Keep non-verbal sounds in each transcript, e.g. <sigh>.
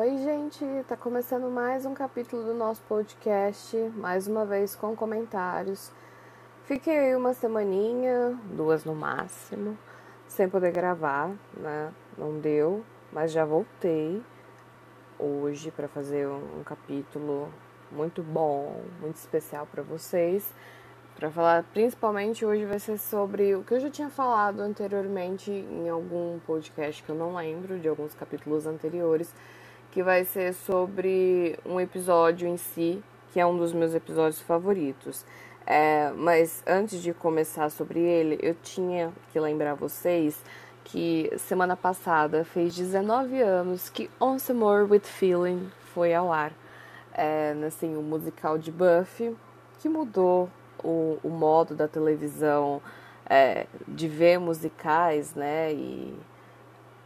Oi, gente, tá começando mais um capítulo do nosso podcast, mais uma vez com comentários. Fiquei aí uma semaninha, duas no máximo, sem poder gravar, né? Não deu, mas já voltei hoje para fazer um, capítulo muito bom, muito especial para vocês. Para falar, principalmente hoje vai ser sobre o que eu já tinha falado anteriormente em algum podcast que eu não lembro, de alguns capítulos anteriores que vai ser sobre um episódio em si, que é um dos meus episódios favoritos. É, mas antes de começar sobre ele, eu tinha que lembrar vocês que semana passada fez 19 anos que Once More with Feeling foi ao ar. É, assim, o musical de Buffy, que mudou o, o modo da televisão é, de ver musicais, né? E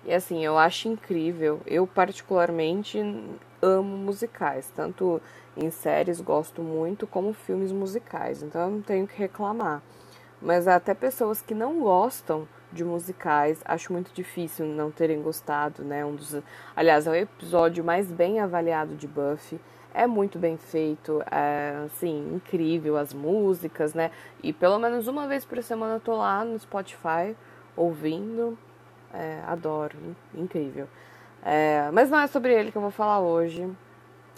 e assim, eu acho incrível. Eu, particularmente, amo musicais. Tanto em séries gosto muito, como filmes musicais. Então eu não tenho que reclamar. Mas até pessoas que não gostam de musicais, acho muito difícil não terem gostado, né? Um dos, aliás, é o episódio mais bem avaliado de Buffy. É muito bem feito, é, assim, incrível as músicas, né? E pelo menos uma vez por semana eu tô lá no Spotify ouvindo. É, adoro, incrível. É, mas não é sobre ele que eu vou falar hoje.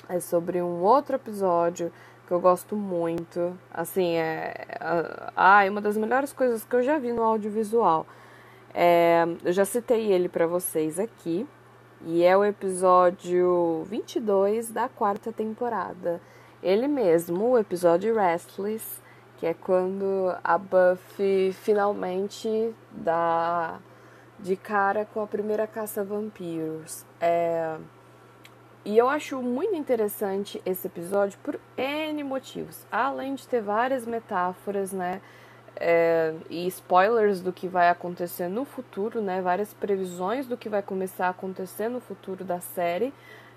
É sobre um outro episódio que eu gosto muito. Assim, é. Ah, é uma das melhores coisas que eu já vi no audiovisual. É, eu já citei ele para vocês aqui. E é o episódio 22 da quarta temporada. Ele mesmo, o episódio Restless, que é quando a Buffy finalmente dá de cara com a primeira caça a vampiros. É... E eu acho muito interessante esse episódio por N motivos. Além de ter várias metáforas, né? É... e spoilers do que vai acontecer no futuro, né? Várias previsões do que vai começar a acontecer no futuro da série.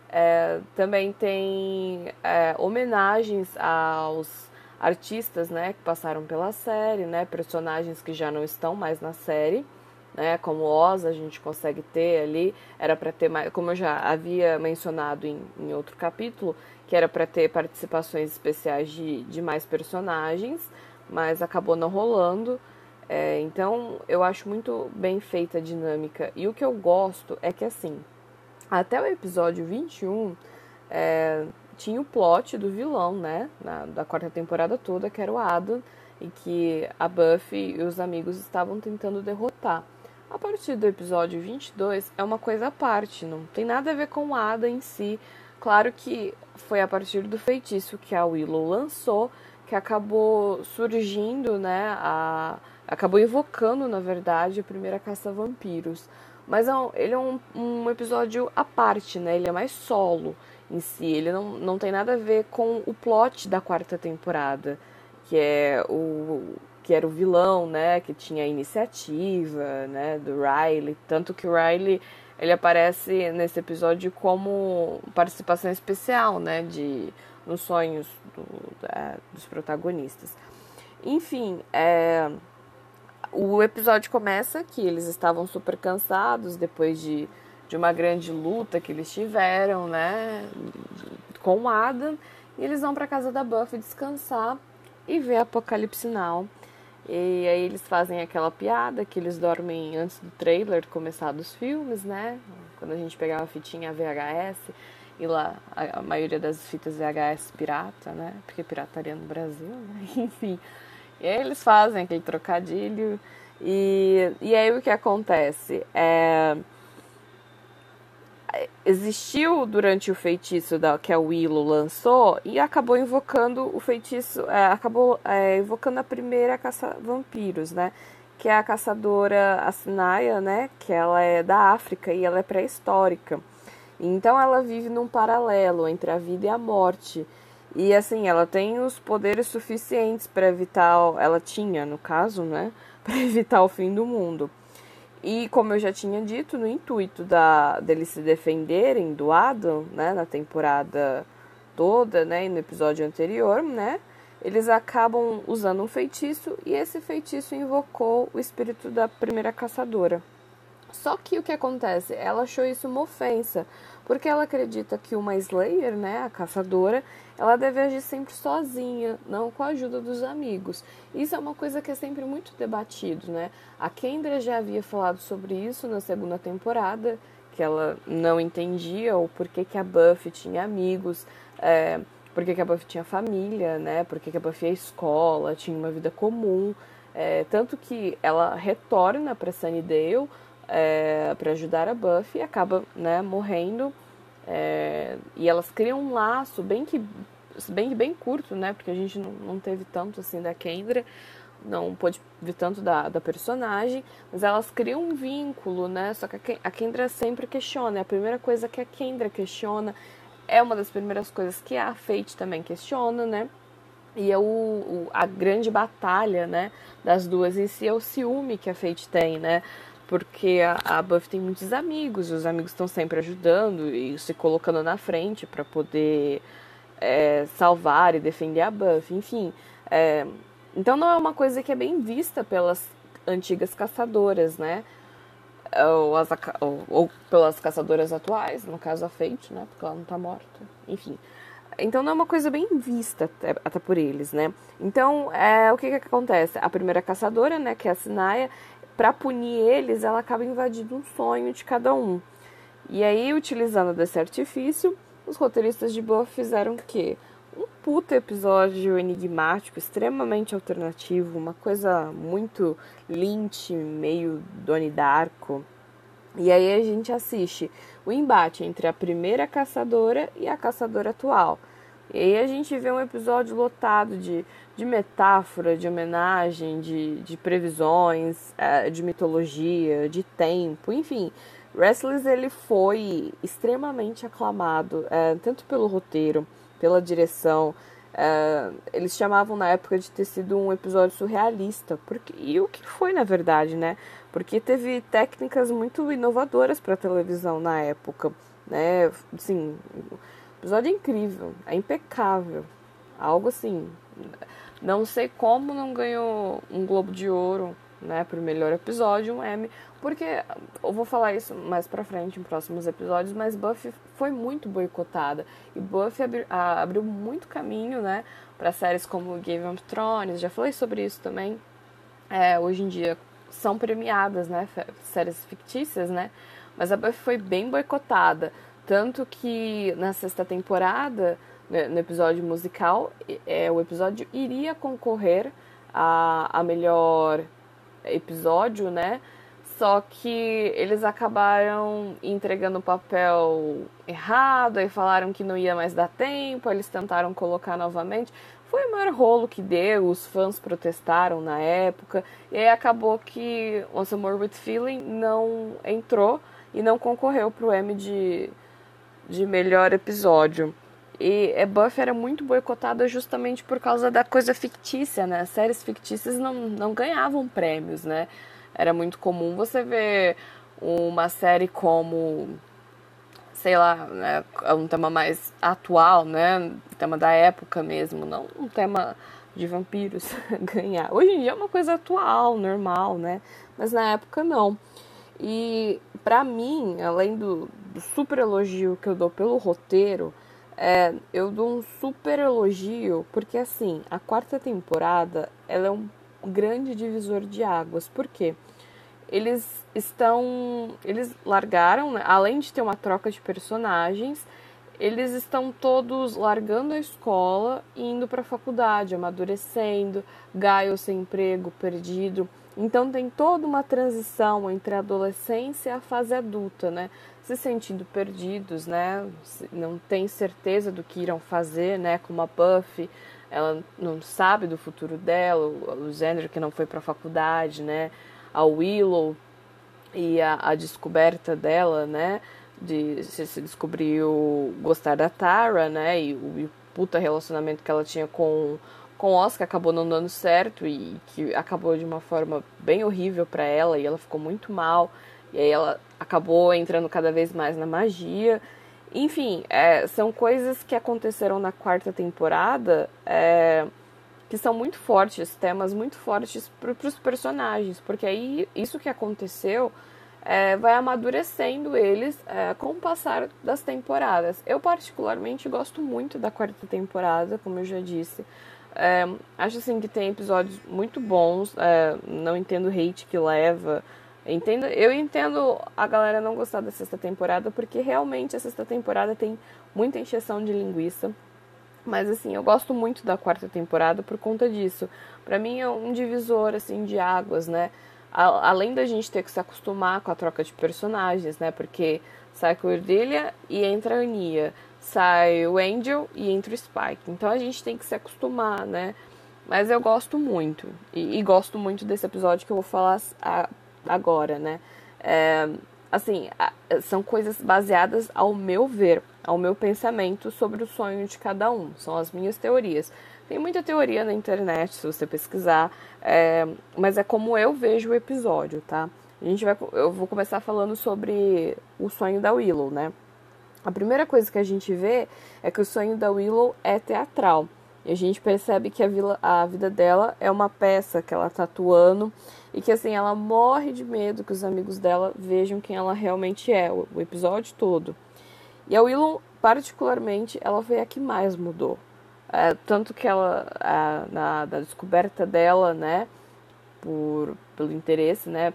É... também tem é, homenagens aos artistas, né? Que passaram pela série, né? Personagens que já não estão mais na série né, como Oz a gente consegue ter ali, era para ter mais, como eu já havia mencionado em, em outro capítulo, que era para ter participações especiais de, de mais personagens, mas acabou não rolando. É, então eu acho muito bem feita a dinâmica. E o que eu gosto é que assim, até o episódio 21 é, tinha o plot do vilão, né? Na, da quarta temporada toda, que era o Adam, e que a Buffy e os amigos estavam tentando derrotar. A partir do episódio 22 é uma coisa à parte, não tem nada a ver com a Ada em si. Claro que foi a partir do feitiço que a Willow lançou que acabou surgindo, né, a, acabou invocando, na verdade, a primeira caça-vampiros. Mas não, ele é um, um episódio à parte, né, ele é mais solo em si, ele não, não tem nada a ver com o plot da quarta temporada, que é o, que era o vilão, né, que tinha a iniciativa, né, do Riley, tanto que o Riley ele aparece nesse episódio como participação especial, né, de nos sonhos do, da, dos protagonistas. Enfim, é, o episódio começa que eles estavam super cansados depois de, de uma grande luta que eles tiveram, né, com o Adam, e eles vão para casa da Buffy descansar e ver Apocalipse Now. E aí eles fazem aquela piada que eles dormem antes do trailer começar dos filmes, né? Quando a gente pegava a fitinha VHS e lá a, maioria das fitas VHS pirata, né? Porque pirataria no Brasil, né? <laughs> Enfim. E aí eles fazem aquele trocadilho e, e aí o que acontece? É existiu durante o feitiço da, que a Willow lançou e acabou invocando o feitiço, é, acabou é, invocando a primeira caça-vampiros, né? Que é a caçadora Assinaya, né? Que ela é da África e ela é pré-histórica. Então ela vive num paralelo entre a vida e a morte. E assim, ela tem os poderes suficientes para evitar, ela tinha, no caso, né, <laughs> para evitar o fim do mundo. E como eu já tinha dito, no intuito da, deles se defenderem do Adam, né, na temporada toda, né, e no episódio anterior, né, eles acabam usando um feitiço e esse feitiço invocou o espírito da primeira caçadora. Só que o que acontece? Ela achou isso uma ofensa, porque ela acredita que uma Slayer, né, a caçadora, ela deve agir sempre sozinha, não com a ajuda dos amigos. Isso é uma coisa que é sempre muito debatido, né? A Kendra já havia falado sobre isso na segunda temporada, que ela não entendia o porquê que a Buffy tinha amigos, é, porquê que a Buffy tinha família, né? Porquê que a Buffy ia escola, tinha uma vida comum. É, tanto que ela retorna para Sunnydale é, para ajudar a Buffy e acaba né, morrendo. É, e elas criam um laço bem que bem, bem curto, né? Porque a gente não, não teve tanto assim da Kendra, não pôde ver tanto da, da personagem, mas elas criam um vínculo, né? Só que a Kendra sempre questiona. É a primeira coisa que a Kendra questiona é uma das primeiras coisas que a Fate também questiona, né? E é o, o, a grande batalha, né, das duas em si é o ciúme que a Fate tem, né? Porque a, a tem muitos amigos, os amigos estão sempre ajudando e se colocando na frente para poder é, salvar e defender a Buffy, enfim. É, então não é uma coisa que é bem vista pelas antigas caçadoras, né? Ou, as, ou, ou, pelas caçadoras atuais, no caso a Fate, né? Porque ela não tá morta. Enfim. Então não é uma coisa bem vista até, até por eles, né? Então, é, o que que acontece? A primeira caçadora, né, que é a Sinaya, para punir eles, ela acaba invadindo um sonho de cada um. E aí, utilizando desse artifício, os roteiristas de Boa fizeram o quê? Um puta episódio enigmático, extremamente alternativo, uma coisa muito Lynch, meio Donnie Darko. E aí a gente assiste o embate entre a primeira caçadora e a caçadora atual. E aí a gente vê um episódio lotado de, de metáfora, de homenagem, de, de previsões, é, de mitologia, de tempo, enfim. Restless ele foi extremamente aclamado, é, tanto pelo roteiro, pela direção. É, eles chamavam na época de ter sido um episódio surrealista, porque e o que foi na verdade, né? Porque teve técnicas muito inovadoras para televisão na época, né? Assim, episódio é incrível, é impecável. Algo assim. Não sei como não ganhou um Globo de Ouro, né, por melhor episódio, um Emmy, porque eu vou falar isso mais pra frente em próximos episódios, mas Buffy foi muito boicotada e Buffy abri, abriu muito caminho, né, para séries como Game of Thrones, já falei sobre isso também. É, hoje em dia são premiadas, né, séries fictícias, né, mas a Buffy foi bem boicotada. Tanto que na sexta temporada, né, no episódio musical, é, o episódio iria concorrer a, a melhor episódio, né? Só que eles acabaram entregando o papel errado, aí falaram que não ia mais dar tempo, eles tentaram colocar novamente. Foi o maior rolo que deu, os fãs protestaram na época, e aí acabou que Once More With Feeling não entrou e não concorreu pro Emmy de de melhor episódio. E é, Buffy era muito boicotada justamente por causa da coisa fictícia, né? As séries fictícias não, não ganhavam prêmios, né? Era muito comum você ver uma série como, sei lá, né, um tema mais atual, né? Tema da época mesmo, não um tema de vampiros <laughs> ganhar. Hoje em dia é uma coisa atual, normal, né? Mas na época não. E para mim, além do, do, super elogio que eu dou pelo roteiro, é, eu dou um super elogio porque assim, a quarta temporada ela é um grande divisor de águas. Por quê? Eles estão. Eles largaram, né? além de ter uma troca de personagens, eles estão todos largando a escola e indo para a faculdade, amadurecendo, Gaio sem emprego, perdido. Então tem toda uma transição entre a adolescência e a fase adulta, né? Se sentindo perdidos, né? Não tem certeza do que irão fazer, né? Como a Buffy, ela não sabe do futuro dela, o Xander que não foi para a faculdade, né? A Willow e a, a descoberta dela, né? De se, se descobriu gostar da Tara, né? E o, e o puta relacionamento que ela tinha com com Oscar acabou não dando certo e que acabou de uma forma bem horrível para ela e ela ficou muito mal. E aí ela acabou entrando cada vez mais na magia. Enfim, é, são coisas que aconteceram na quarta temporada é, que são muito fortes, temas muito fortes para os personagens, porque aí isso que aconteceu é, vai amadurecendo eles é, com o passar das temporadas. Eu, particularmente, gosto muito da quarta temporada, como eu já disse. É, acho assim que tem episódios muito bons. É, não entendo o hate que leva. Entendo, eu entendo a galera não gostar da sexta temporada, porque realmente a sexta temporada tem muita encheção de linguiça. Mas assim, eu gosto muito da quarta temporada por conta disso. Para mim é um divisor assim de águas, né? além da gente ter que se acostumar com a troca de personagens, né? Porque sai a Cordelia e entra a Ania, sai o Angel e entra o Spike. Então a gente tem que se acostumar, né? Mas eu gosto muito. E, e gosto muito desse episódio que eu vou falar a, agora, né? É, assim, são coisas baseadas ao meu ver, ao meu pensamento sobre o sonho de cada um. São as minhas teorias. Tem muita teoria na internet, se você pesquisar, é, mas é como eu vejo o episódio, tá? A gente vai, eu vou começar falando sobre o sonho da Willow, né? A primeira coisa que a gente vê é que o sonho da Willow é teatral. E a gente percebe que a, vila, a vida dela é uma peça que ela tá atuando e que assim ela morre de medo que os amigos dela vejam quem ela realmente é, o, episódio todo. E a Willow, particularmente, ela foi a que mais mudou. É, tanto que ela, a, na, da descoberta dela, né, por, pelo interesse, né,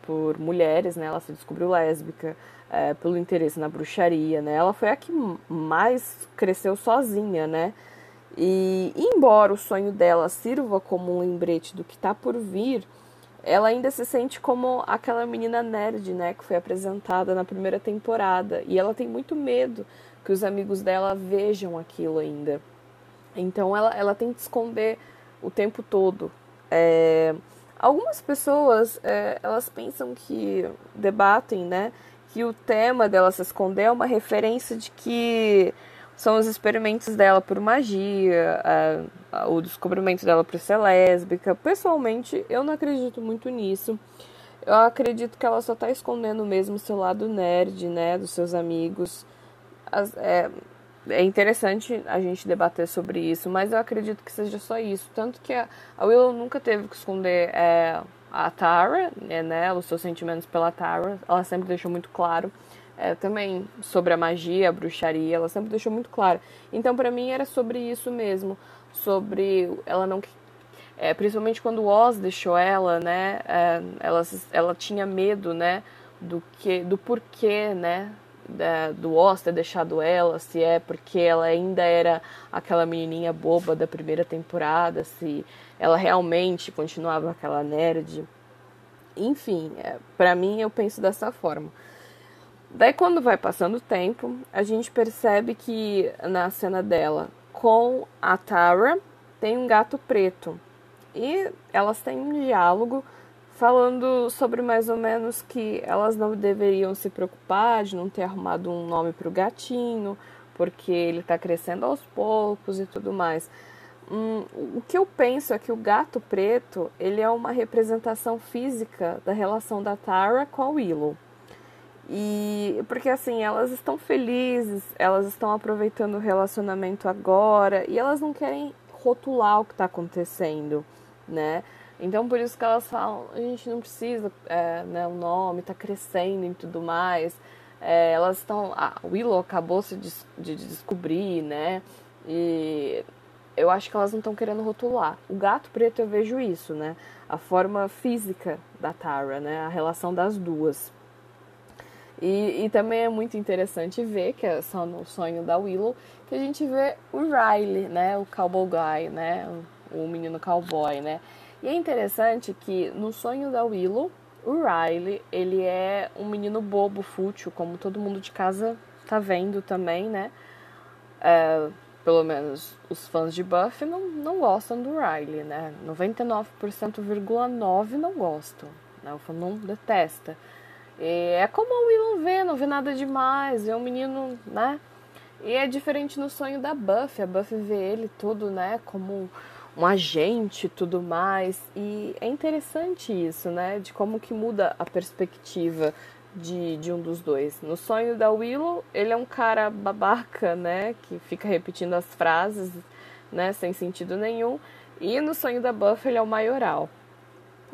por mulheres, né, ela se descobriu lésbica, é, pelo interesse na bruxaria, né, ela foi a que mais cresceu sozinha, né, e embora o sonho dela sirva como um lembrete do que está por vir, ela ainda se sente como aquela menina nerd, né, que foi apresentada na primeira temporada, e ela tem muito medo que os amigos dela vejam aquilo ainda. Então ela, ela tem que esconder o tempo todo. É, algumas pessoas é, elas pensam que debatem, né, que o tema dela se esconder é uma referência de que são os experimentos dela por magia, a, o descobrimento dela por ser lésbica. Pessoalmente, eu não acredito muito nisso. Eu acredito que ela só está escondendo mesmo seu lado nerd, né, dos seus amigos. As, é, é interessante a gente debater sobre isso, mas eu acredito que seja só isso. Tanto que a, Willow nunca teve que esconder é, a Tara, é, né, os seus sentimentos pela Tara. Ela sempre deixou muito claro. É, também sobre a magia, a bruxaria, ela sempre deixou muito claro. Então, para mim, era sobre isso mesmo. Sobre ela não. É, principalmente quando o Oz deixou ela, né? É, ela, ela tinha medo, né? Do, que, do porquê, né? da, do Oz ter deixado ela, se é porque ela ainda era aquela menininha boba da primeira temporada, se ela realmente continuava aquela nerd. Enfim, é, para mim eu penso dessa forma. Daí quando vai passando o tempo, a gente percebe que na cena dela com a Tara tem um gato preto. E elas têm um diálogo falando sobre mais ou menos que elas não deveriam se preocupar de não ter arrumado um nome para o gatinho, porque ele está crescendo aos poucos e tudo mais. Hum, o que eu penso é que o gato preto ele é uma representação física da relação da Tara com a Willow. E porque assim, elas estão felizes, elas estão aproveitando o relacionamento agora e elas não querem rotular o que está acontecendo, né? Então, por isso que elas falam, a gente não precisa, é, né, o nome está crescendo e tudo mais. É, elas estão, a Willow acabou de, de descobrir, né, e eu acho que elas não estão querendo rotular. O gato preto eu vejo isso, né, a forma física da Tara, né, a relação das duas. E, e também é muito interessante ver, que é só no sonho da Willow, que a gente vê o Riley, né, o cowboy guy, né, o, menino cowboy, né, e é interessante que no sonho da Willow, o Riley, ele é um menino bobo, fútil, como todo mundo de casa tá vendo também, né? É, pelo menos os fãs de Buffy não, não gostam do Riley, né? 99,9% não gostam. Né? O fã não detesta. E é como a Willow vê, não vê nada demais, é um menino, né? E é diferente no sonho da Buffy. A Buffy vê ele todo, né, como um agente e tudo mais. E é interessante isso, né? De como que muda a perspectiva de, de um dos dois. No sonho da Willow, ele é um cara babaca, né? Que fica repetindo as frases, né? Sem sentido nenhum. E no sonho da Buffy, ele é o maioral.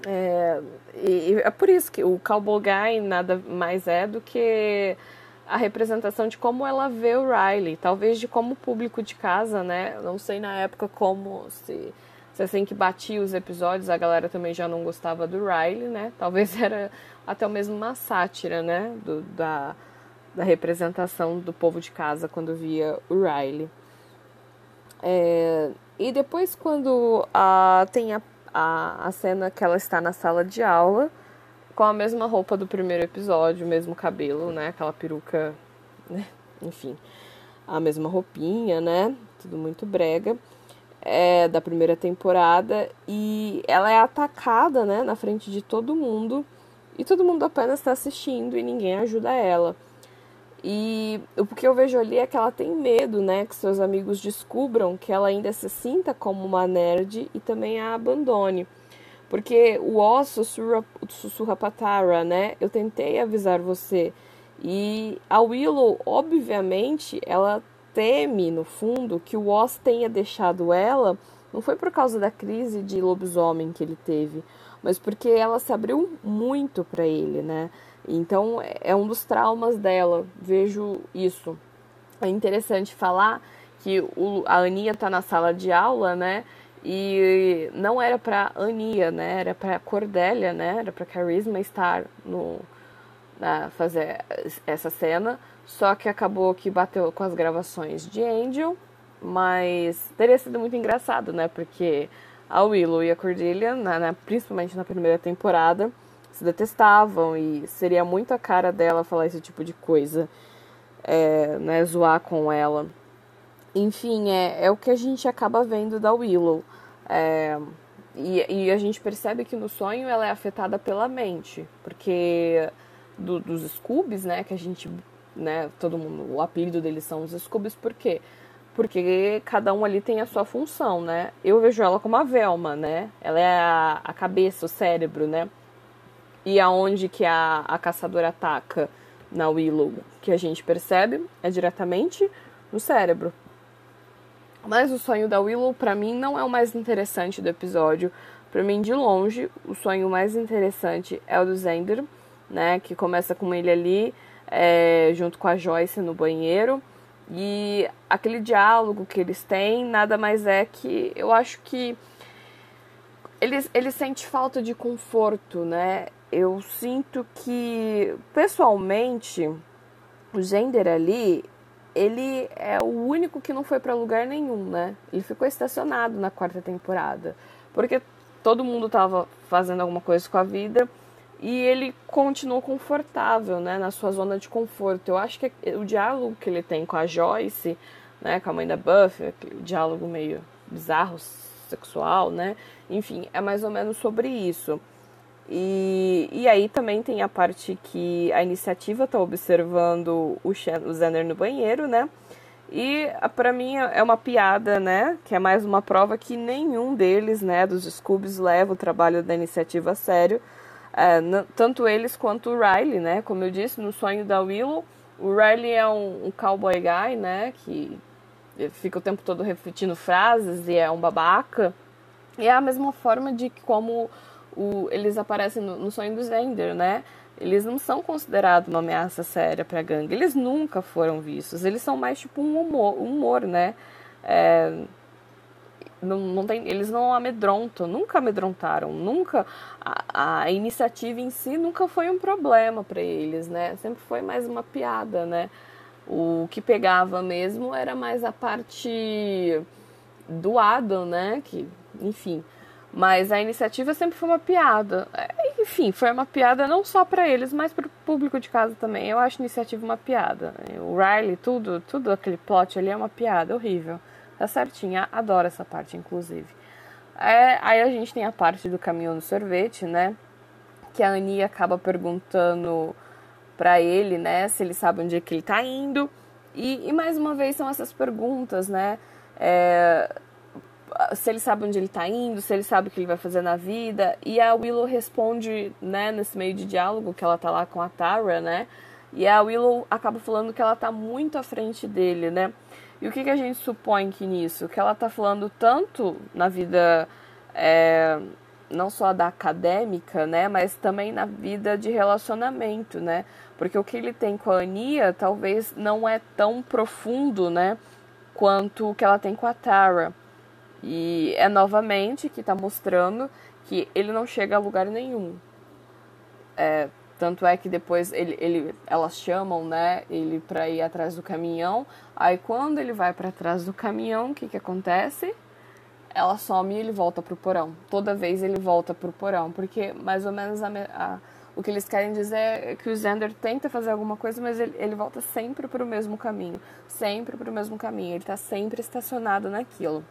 É, e, é por isso que o Cowboy nada mais é do que a representação de como ela vê o Riley, talvez de como público de casa, né? Não sei na época como se, se assim que batia os episódios a galera também já não gostava do Riley, né? <laughs> Talvez era até mesmo uma sátira, né? Do, da, da representação do povo de casa quando via o Riley. É, e depois quando a, tem a, a, a cena que ela está na sala de aula com a mesma roupa do primeiro episódio, o mesmo cabelo, né? Aquela peruca, né? Enfim, a mesma roupinha, né? Tudo muito brega. É, da primeira temporada e ela é atacada, né, na frente de todo mundo e todo mundo apenas está assistindo e ninguém ajuda ela. E o que eu vejo ali é que ela tem medo, né, que seus amigos descubram que ela ainda se sinta como uma nerd e também a abandone. Porque o Oz sussurra, sussurra pra Tara, né? Eu tentei avisar você. E a Willow, obviamente, ela teme, no fundo, que o Oz tenha deixado ela. Não foi por causa da crise de lobisomem que ele teve, mas porque ela se abriu muito para ele, né? Então é um dos traumas dela, vejo isso. É interessante falar que o, a Aninha tá na sala de aula, né? E não era para Ania, né? Era para Cordélia, né? Era para Carisma estar no na, fazer essa cena, só que acabou que bateu com as gravações de Angel, mas teria sido muito engraçado, né? Porque a Willow e a Cordelia, na, na, principalmente na primeira temporada, se detestavam e seria muito a cara dela falar esse tipo de coisa, é, né? Zoar com ela. Enfim, é, é o que a gente acaba vendo da Willow. É, e, e, a gente percebe que no sonho ela é afetada pela mente, porque do, dos Scoobies, né, que a gente, né, todo mundo, o apelido deles são os Scoobies, por quê? Porque cada um ali tem a sua função, né? Eu vejo ela como a Velma, né? Ela é a, a cabeça, o cérebro, né? E aonde que a, a caçadora ataca na Willow, que a gente percebe, é diretamente no cérebro. Mas o sonho da Willow, para mim, não é o mais interessante do episódio. Para mim, de longe, o sonho mais interessante é o do Zender, né? Que começa com ele ali, é, junto com a Joyce no banheiro. E aquele diálogo que eles têm nada mais é que eu acho que ele, ele sente falta de conforto, né? Eu sinto que, pessoalmente, o Gender ali, ele é o único que não foi para lugar nenhum, né? Ele ficou estacionado na quarta temporada, porque todo mundo estava fazendo alguma coisa com a vida e ele continuou confortável, né, na sua zona de conforto. Eu acho que o diálogo que ele tem com a Joyce, né, com a mãe da Buffy, o diálogo meio bizarro, sexual, né? Enfim, é mais ou menos sobre isso. E, e aí também tem a parte que a iniciativa está observando o, Shen, o Zener no banheiro, né? E para mim é uma piada, né? Que é mais uma prova que nenhum deles, né, dos Scoobies, leva o trabalho da iniciativa a sério. É, tanto eles quanto o Riley, né? Como eu disse, no sonho da Willow, o Riley é um, um cowboy guy, né? Que fica o tempo todo repetindo frases e é um babaca. E é a mesma forma de como o, eles aparecem no, no sonho do Zender, né? Eles não são considerados uma ameaça séria para a gangue. Eles nunca foram vistos. Eles são mais tipo um humor, humor né? É, não, não tem, eles não amedrontam, nunca amedrontaram, nunca a, a iniciativa em si nunca foi um problema para eles, né? Sempre foi mais uma piada, né? O que pegava mesmo era mais a parte do Adam, né? Que, enfim, mas a iniciativa sempre foi uma piada. É, enfim, foi uma piada não só para eles, mas para o público de casa também. Eu acho a iniciativa uma piada. O Riley, tudo, tudo aquele plot ali é uma piada horrível. Tá certinha, adoro essa parte, inclusive. É, aí a gente tem a parte do caminhão do sorvete, né? Que a Annie acaba perguntando para ele, né, se ele sabe onde é que ele tá indo. E, e mais uma vez são essas perguntas, né? É, se ele sabe onde ele está indo, se ele sabe o que ele vai fazer na vida. E a Willow responde, né, nesse meio de diálogo que ela tá lá com a Tara, né? E a Willow acaba falando que ela tá muito à frente dele, né? E o que, que a gente supõe que nisso? Que ela tá falando tanto na vida é, não só da acadêmica, né, mas também na vida de relacionamento, né? Porque o que ele tem com a Ania talvez não é tão profundo, né, quanto o que ela tem com a Tara. E é novamente que está mostrando que ele não chega a lugar nenhum. É, tanto é que depois ele, ele, elas chamam, né, ele para ir atrás do caminhão. Aí quando ele vai para trás do caminhão, o que que acontece? Ela some e ele volta pro porão. Toda vez ele volta pro porão, porque mais ou menos a, a, o que eles querem dizer é que o Xander tenta fazer alguma coisa, mas ele, ele volta sempre pro mesmo caminho, sempre pro mesmo caminho. Ele tá sempre estacionado naquilo.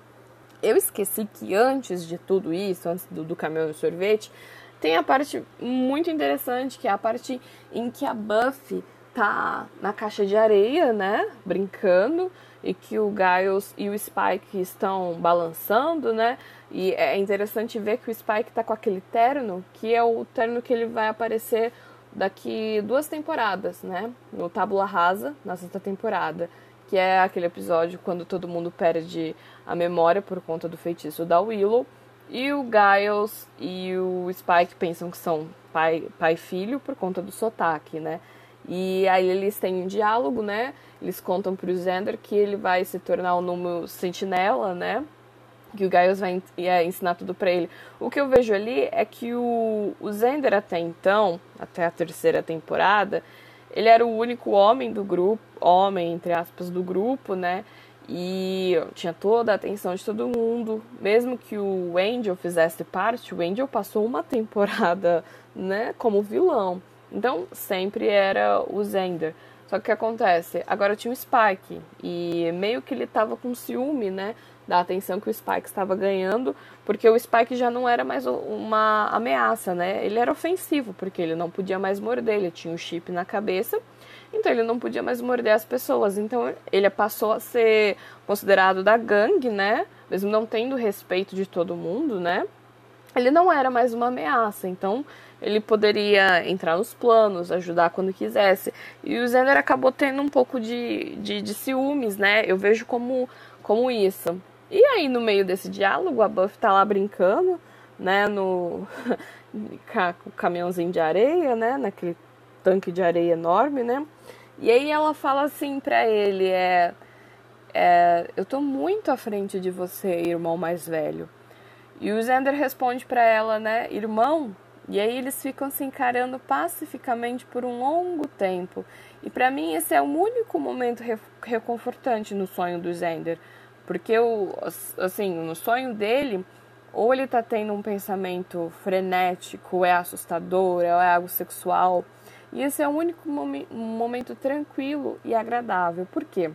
Eu esqueci que antes de tudo isso, antes do, do caminhão e sorvete, tem a parte muito interessante, que é a parte em que a Buffy tá na caixa de areia, né? Brincando, e que o Giles e o Spike estão balançando, né? E é interessante ver que o Spike tá com aquele terno, que é o terno que ele vai aparecer daqui duas temporadas, né? No Tábula Rasa, na sexta temporada. Que é aquele episódio quando todo mundo perde a memória por conta do feitiço da Willow. E o Giles e o Spike pensam que são pai, pai e filho por conta do sotaque, né? E aí eles têm um diálogo, né? Eles contam pro Xander que ele vai se tornar o número sentinela, né? Que o Giles vai é, ensinar tudo para ele. O que eu vejo ali é que o, o Xander até então, até a terceira temporada, ele era o único homem do grupo, homem, entre aspas, do grupo, né? E tinha toda a atenção de todo mundo. Mesmo que o Angel fizesse parte, o Angel passou uma <laughs> temporada, né, como vilão. Então, sempre era o Zender. Só que o que acontece? Agora tinha o Spike. E meio que ele tava com ciúme, né? Da atenção que o Spike estava ganhando. Porque o Spike já não era mais uma ameaça, né? Ele era ofensivo, porque ele não podia mais morder. Ele tinha o um chip na cabeça. Então ele não podia mais morder as pessoas. Então ele passou a ser considerado da gangue, né? Mesmo não tendo respeito de todo mundo, né? Ele não era mais uma ameaça. Então ele poderia entrar nos planos, ajudar quando quisesse. E o Zender acabou tendo um pouco de, de, de ciúmes, né? Eu vejo como, como isso. E aí, no meio desse diálogo, a Buffy tá lá brincando, né? No <laughs> com o caminhãozinho de areia, né? Naquele tanque de areia enorme, né? E aí ela fala assim para ele, é, é, eu tô muito à frente de você, irmão mais velho. E o Xander responde para ela, né, irmão? E aí eles ficam se encarando pacificamente por um longo tempo. E para mim esse é o único momento reconfortante no sonho do Xander, porque o assim, no sonho dele, ou ele tá tendo um pensamento frenético, é assustador, é algo sexual, e esse é o único momen momento tranquilo e agradável. Por quê?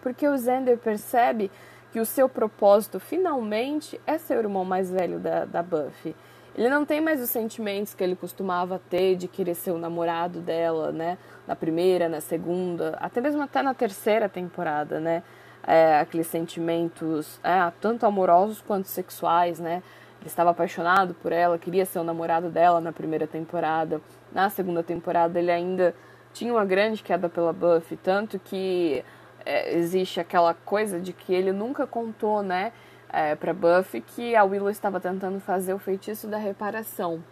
Porque o Xander percebe que o seu propósito finalmente é ser o irmão mais velho da, da Buffy. Ele não tem mais os sentimentos que ele costumava ter de querer ser o namorado dela, né? Na primeira, na segunda, até mesmo até na terceira temporada, né? É, aqueles sentimentos é, tanto amorosos quanto sexuais, né? Estava apaixonado por ela, queria ser o namorado dela na primeira temporada. Na segunda temporada, ele ainda tinha uma grande queda pela Buffy, tanto que é, existe aquela coisa de que ele nunca contou, né, é, para Buffy que a Willow estava tentando fazer o feitiço da reparação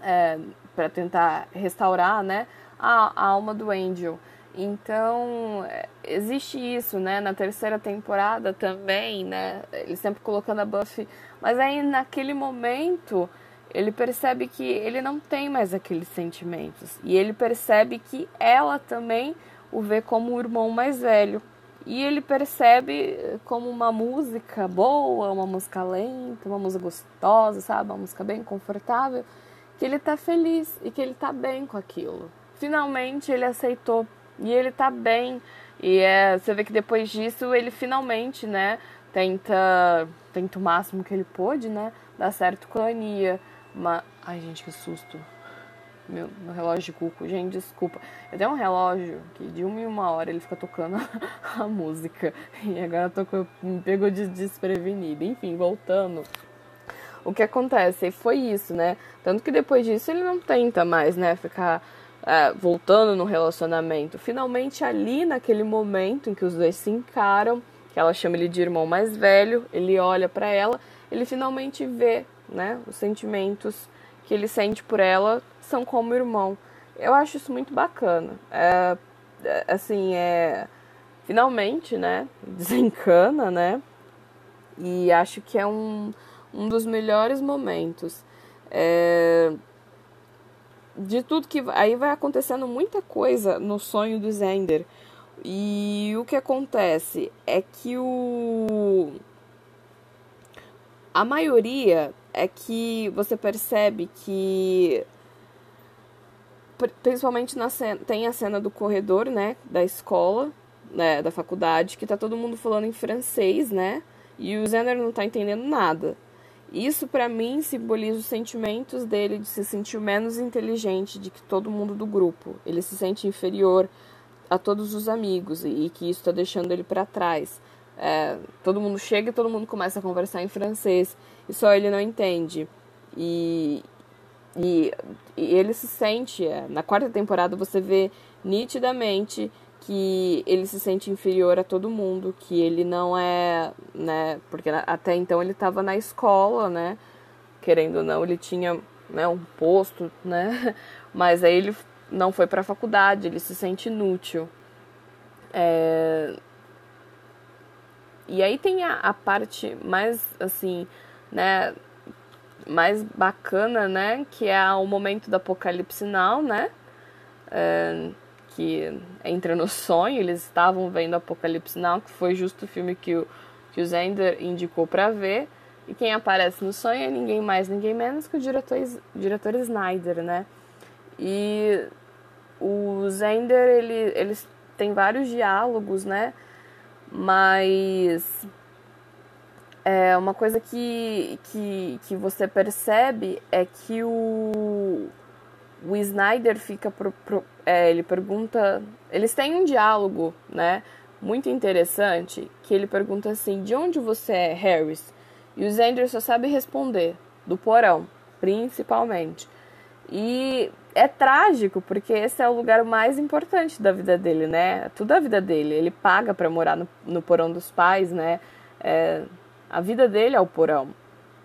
é, para tentar restaurar, né, a, a alma do Angel. Então, é, existe isso, né? Na terceira temporada também, né? Ele sempre colocando a Buffy. Mas aí, naquele momento, ele percebe que ele não tem mais aqueles sentimentos. E ele percebe que ela também o vê como o irmão mais velho. E ele percebe como uma música boa, uma música lenta, uma música gostosa, sabe? Uma música bem confortável. Que ele tá feliz e que ele tá bem com aquilo. Finalmente ele aceitou e ele tá bem. E é, você vê que depois disso ele finalmente, né, tenta, tenta o máximo que ele pôde, né, dar certo com a Ania. Mas, ai gente, que susto. Meu, meu relógio de cuco. Gente, desculpa. Eu tenho um relógio que de uma em uma hora ele fica tocando <laughs> a, música. E agora tocou, me pegou de desprevenido. Enfim, voltando. O que acontece? Foi isso, né? Tanto que depois disso ele não tenta mais, né? Ficar é, voltando no relacionamento. Finalmente, ali naquele momento em que os dois se encaram, que ela chama ele de irmão mais velho, ele olha para ela, ele finalmente vê né? Os sentimentos que ele sente por ela são como irmão. Eu acho isso muito bacana. É, é assim, é finalmente, né? <laughs> Desencana, né? E acho que é um, um dos melhores momentos. É, de tudo que. Aí vai acontecendo muita coisa no sonho do Zender. E o que acontece é que o. A maioria é que você percebe que. Principalmente na cena, tem a cena do corredor, né? Da escola, né, da faculdade, que tá todo mundo falando em francês, né? E o Zender não tá entendendo nada. Isso para mim simboliza os sentimentos dele de se sentir menos inteligente de que todo mundo do grupo. Ele se sente inferior a todos os amigos e que isso está deixando ele para trás. É, todo mundo chega e todo mundo começa a conversar em francês e só ele não entende. E, e, e ele se sente, é, na quarta temporada você vê nitidamente que ele se sente inferior a todo mundo, que ele não é, né, porque até então ele estava na escola, né, querendo ou não, ele tinha, né, um posto, né, <laughs> mas aí ele não foi para a faculdade, ele se sente inútil. É... E aí tem a, a parte mais, assim, né, mais bacana, né, que é o momento do apocalipse now, né, é que entra no sonho, eles estavam vendo Apocalipse Now, que foi justo o filme que o, que o Zender indicou para ver. E quem aparece no sonho é ninguém mais, ninguém menos que o diretor, diretor Snyder, né? E o Zender, ele, eles tem vários diálogos, né? Mas é uma coisa que, que, que você percebe é que o, o Snyder fica pro, pro, é, ele pergunta. Eles têm um diálogo, né? Muito interessante. Que ele pergunta assim: De onde você é, Harris? E o Zender só sabe responder: Do porão, principalmente. E é trágico, porque esse é o lugar mais importante da vida dele, né? Tudo a vida dele. Ele paga para morar no, no, porão dos pais, né? É, a vida dele é o porão.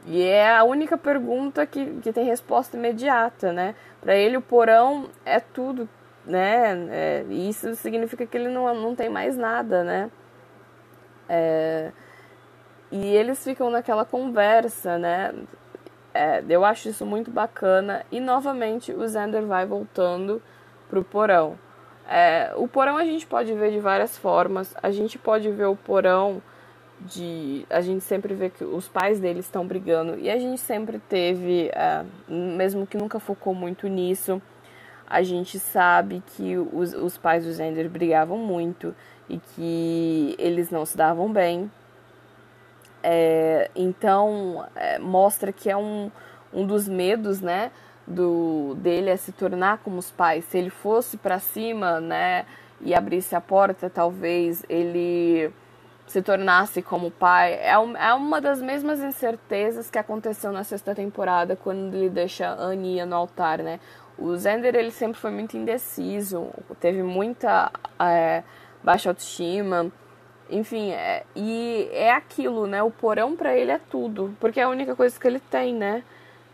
E é a única pergunta que, que tem resposta imediata, né? Para ele, o porão é tudo né? É, isso significa que ele não, não tem mais nada, né? É, e eles ficam naquela conversa, né? É, eu acho isso muito bacana. E novamente o Xander vai voltando pro porão. É, o porão a gente pode ver de várias formas. A gente pode ver o porão de. A gente sempre vê que os pais dele estão brigando. E a gente sempre teve, é, mesmo que nunca focou muito nisso, a gente sabe que os, os pais do Zender brigavam muito e que eles não se davam bem. É, então, é, mostra que é um, um dos medos, né, do, dele é se tornar como os pais. Se ele fosse para cima, né, e abrisse a porta, talvez ele se tornasse como pai. É, é uma das mesmas incertezas que aconteceu na sexta temporada, quando ele deixa a Ania no altar, né? O Zender ele sempre foi muito indeciso, teve muita é, baixa autoestima, enfim, é, e é aquilo, né? O porão para ele é tudo, porque é a única coisa que ele tem, né?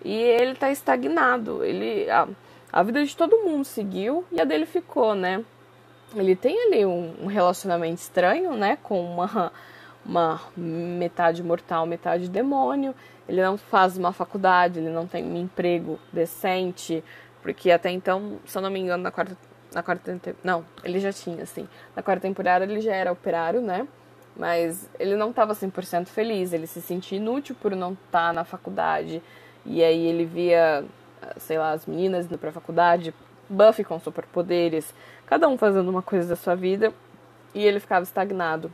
E ele tá estagnado. Ele a, a vida de todo mundo seguiu e a dele ficou, né? Ele tem ali um, um relacionamento estranho, né? Com uma uma metade mortal, metade demônio. Ele não faz uma faculdade, ele não tem um emprego decente. Porque até então, se eu não me engano, na quarta. Na quarta Não, ele já tinha, assim. Na quarta temporada ele já era operário, né? Mas ele não estava 100% feliz. Ele se sentia inútil por não estar tá na faculdade. E aí ele via, sei lá, as meninas indo pra faculdade, Buffy com superpoderes, cada um fazendo uma coisa da sua vida. E ele ficava estagnado.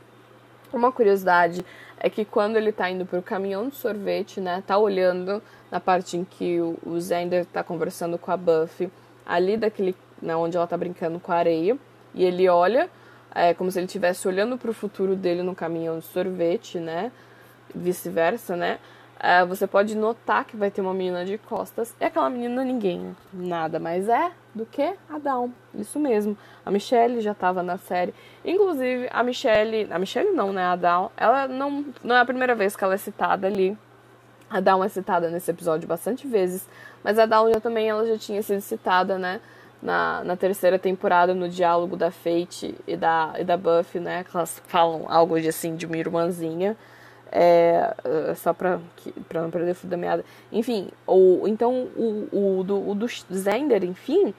Uma curiosidade é que quando ele tá indo pro caminhão de sorvete, né, tá olhando na parte em que o Zender tá conversando com a Buffy, ali daquele, né, onde ela tá brincando com a areia, e ele olha, é como se ele estivesse olhando pro futuro dele no caminhão de sorvete, né, vice-versa, né, é, você pode notar que vai ter uma menina de costas. E aquela menina ninguém, nada mais é do que a. Isso mesmo. A Michelle já estava na série. Inclusive, a Michelle. A Michelle não, né? A. Ela não, não é a primeira vez que ela é citada ali. A é citada nesse episódio bastante vezes, mas a já também ela já tinha sido citada, né? Na, na terceira temporada, no diálogo da Fate e da, e da Buffy, né? Que elas falam algo de assim, de uma irmãzinha. É, é só pra, pra não perder o fio da meada. Enfim, o, então o, o, do, o do Zender, enfim,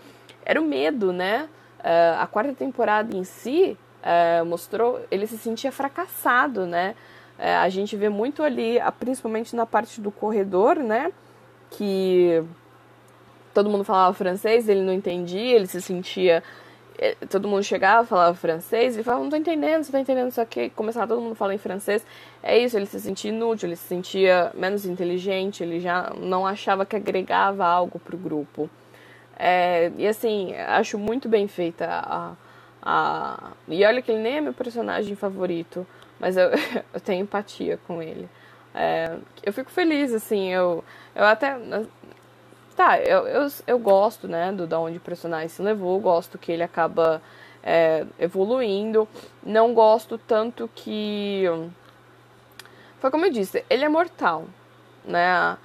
era o medo, né? Uh, a quarta temporada em si uh, mostrou, ele se sentia fracassado, né? Uh, a gente vê muito ali, principalmente na parte do corredor, né? Que todo mundo falava francês, ele não entendia, ele se sentia é, todo mundo chegava, falava francês, e falava, não tô entendendo, você tá entendendo isso aqui, começava todo mundo falar em francês. É isso, ele se sentia inútil, ele se sentia menos inteligente, ele já não achava que agregava algo pro grupo. É, e assim, acho muito bem feita a, a. E olha que ele nem é meu personagem favorito, mas eu, <laughs> eu tenho empatia com ele. É, eu fico feliz, assim, eu, eu até Tá, eu, eu, eu gosto, né, do da onde o personagem se levou, gosto que ele acaba é, evoluindo. Não gosto tanto que. Foi como eu disse, ele é mortal, né?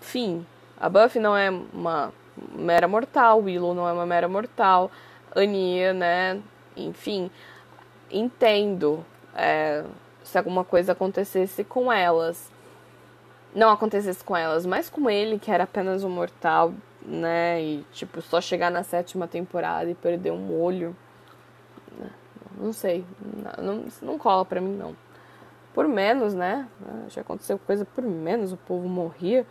Fim. A Buffy não é uma mera mortal, Willow não é uma mera mortal, Ania, né? Enfim, entendo é, se alguma coisa acontecesse com elas não acontecesse com elas, mas com ele, que era apenas um mortal, né? E, tipo, só chegar na sétima temporada e perder um olho. Né? Não sei. Não, não cola pra mim, não. Por menos, né? Já aconteceu coisa por menos, o povo morria.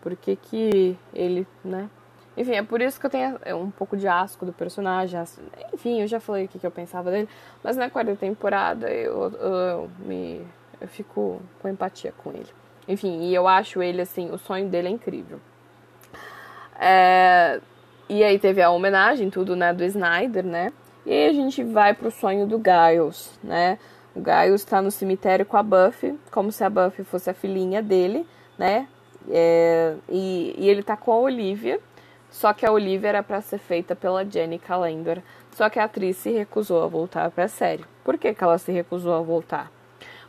Por que que ele, né? Enfim, é por isso que eu tenho é, um pouco de asco do personagem. Enfim, eu já falei o que, que eu pensava dele. Mas na quarta temporada eu, eu, eu, me, eu fico com empatia com ele. Enfim, e eu acho ele, assim, o sonho dele é incrível. É, e aí teve a homenagem, tudo, né, do Snyder, né? E aí a gente vai pro sonho do Giles, né? O Giles está no cemitério com a Buffy, como se a Buffy fosse a filhinha dele, né? É, e, e, ele tá com a Olivia, só que a Olivia era para ser feita pela Jenny Calendar, só que a atriz se recusou a voltar para série. Por que, que ela se recusou a voltar?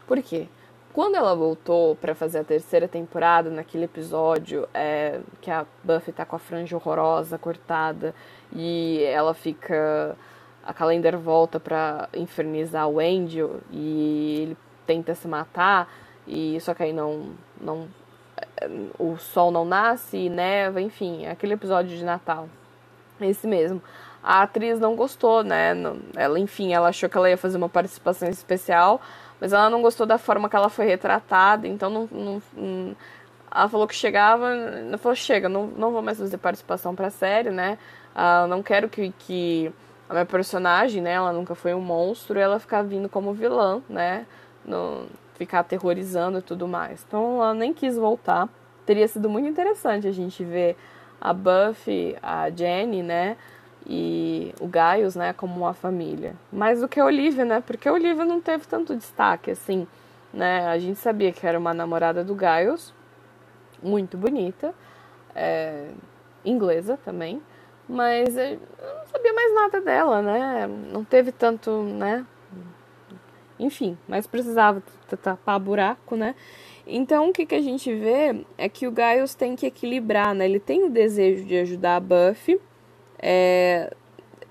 Por quê? Quando ela voltou para fazer a terceira temporada, naquele episódio é, que a Buffy tá com a franja horrorosa, cortada, e ela fica. A Calendar volta para infernizar o Angel e ele tenta se matar, e só que aí não. não o sol não nasce neva, enfim, aquele episódio de Natal. Esse mesmo. A atriz não gostou, né? Ela, enfim, ela achou que ela ia fazer uma participação especial mas ela não gostou da forma que ela foi retratada, então não, não, não ela falou que chegava, ela falou, chega, não, não vou mais fazer participação pra série, né? Uh, não quero que, que a minha personagem, né, ela nunca foi um monstro, ela ficar vindo como vilã, né? No, ficar aterrorizando e tudo mais. Então ela nem quis voltar. Teria sido muito interessante a gente ver a Buffy, a Jenny, né? E o Gaius, né, como uma família. Mais do que a Olivia, né, porque a Olivia não teve tanto destaque assim, né, a gente sabia que era uma namorada do Gaius, muito bonita, é, inglesa também, mas eu não sabia mais nada dela, né, não teve tanto, né, enfim, mas precisava tapar buraco, né, então, o que, que a gente vê é que o Giles tem que equilibrar, né? Ele tem o desejo de ajudar a Buffy, é,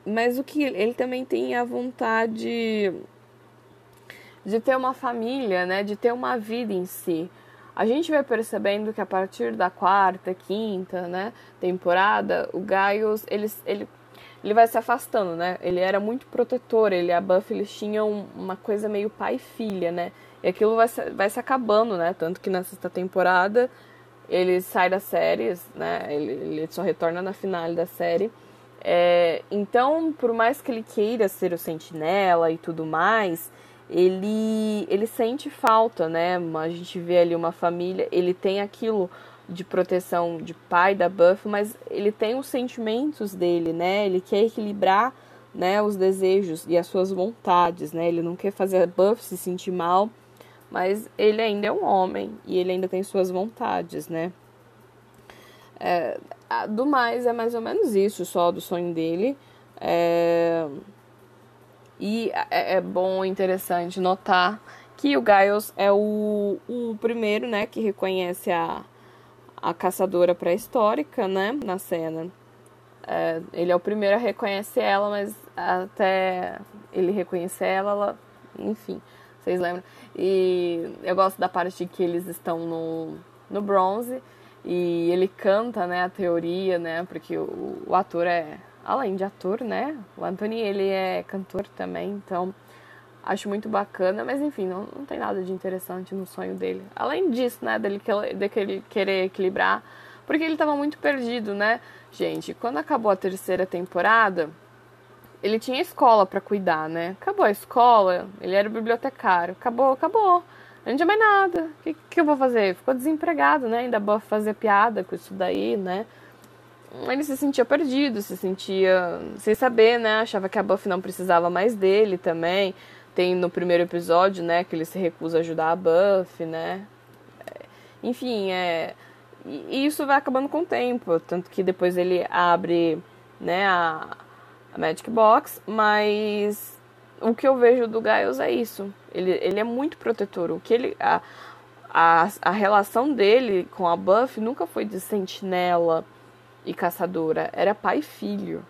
mas o que ele também tem a vontade de ter uma família, né? De ter uma vida em si. A gente vai percebendo que a partir da quarta, quinta, né, temporada, o Giles, ele, ele, ele vai se afastando, né? Ele era muito protetor, ele e a Buffy, eles tinham uma coisa meio pai e filha, né? E aquilo vai se, vai se acabando, né? Tanto que na sexta temporada ele sai das séries, né? Ele, ele só retorna na finale da série. É, então, por mais que ele queira ser o sentinela e tudo mais, ele, ele sente falta, né? A gente vê ali uma família, ele tem aquilo de proteção de pai da Buffy, mas ele tem os sentimentos dele, né? Ele quer equilibrar né, os desejos e as suas vontades, né? Ele não quer fazer a Buffy se sentir mal, mas ele ainda é um homem e ele ainda tem suas vontades, né? É, do mais, é mais ou menos isso só do sonho dele. É... E é, é bom, interessante notar que o Giles é o, o primeiro, né, que reconhece a, a caçadora pré-histórica, né, na cena. É, ele é o primeiro a reconhecer ela, mas até ele reconhecer ela, ela enfim, vocês lembram? E eu gosto da parte que eles estão no, no bronze e ele canta, né, a teoria, né, porque o, o ator é, além de ator, né, o Anthony, ele é cantor também, então acho muito bacana, mas enfim, não, não tem nada de interessante no sonho dele. Além disso, né, dele, dele querer equilibrar, porque ele estava muito perdido, né, gente. Quando acabou a terceira temporada, ele tinha escola para cuidar, né? Acabou a escola, ele era bibliotecário, acabou, acabou. Não tinha mais nada. O que, que eu vou fazer? Ficou desempregado, né? Ainda vou fazer piada com isso daí, né? Ele se sentia perdido, se sentia sem saber, né? Achava que a Buffy não precisava mais dele também. Tem no primeiro episódio, né, que ele se recusa a ajudar a Buffy, né? É, enfim, é. E isso vai acabando com o tempo. Tanto que depois ele abre, né, a, a Magic Box, mas o que eu vejo do Giles é isso. Ele, ele é muito protetor. O que ele. A, a, a relação dele com a Buffy nunca foi de sentinela e caçadora. Era pai e filho.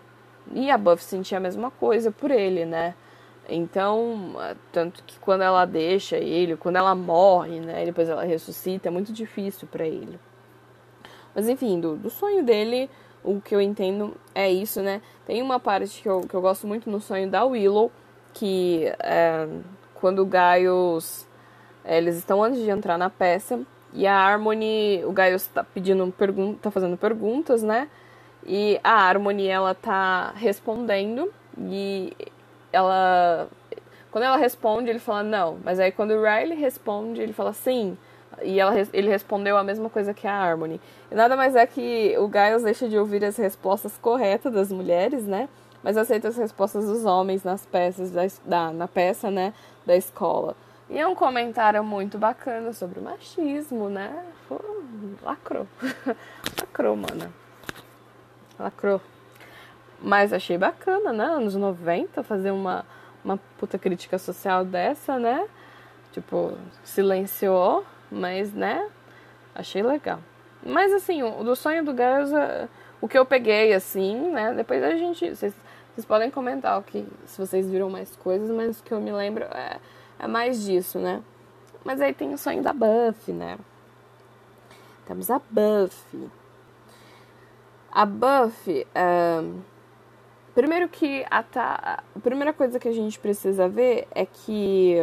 E a Buffy sentia a mesma coisa por ele, né? Então, tanto que quando ela deixa ele, quando ela morre, né, depois ela ressuscita, é muito difícil para ele. Mas enfim, do, do, sonho dele, o que eu entendo é isso, né? Tem uma parte que eu, que eu gosto muito no sonho da Willow, que é, quando o Giles, é, eles estão antes de entrar na peça, e a Harmony, o Giles tá pedindo pergunta, tá fazendo perguntas, né? E a Harmony, ela tá respondendo, e ela. Quando ela responde, ele fala não. Mas aí quando o Riley responde, ele fala sim. E ela, ele respondeu a mesma coisa que a Harmony. E nada mais é que o Giles deixa de ouvir as respostas corretas das mulheres, né? Mas aceita as respostas dos homens nas peças da, da, na peça, né? Da escola. E é um comentário muito bacana sobre o machismo, né? Lacrou. <laughs> lacrou, mano. Lacrou. Mas achei bacana, né? Anos 90, fazer uma, uma puta crítica social dessa, né? Tipo, silenciou, mas, né? Achei legal. Mas, assim, o, do sonho do Girls, é, o que eu peguei, assim, né? Depois a gente. Vocês, vocês podem comentar o que, se vocês viram mais coisas, mas o que eu me lembro é, é mais disso, né? Mas aí tem o sonho da Buffy, né? Temos a Buffy. A Buffy. Um, Primeiro que a, ta... a primeira coisa que a gente precisa ver é que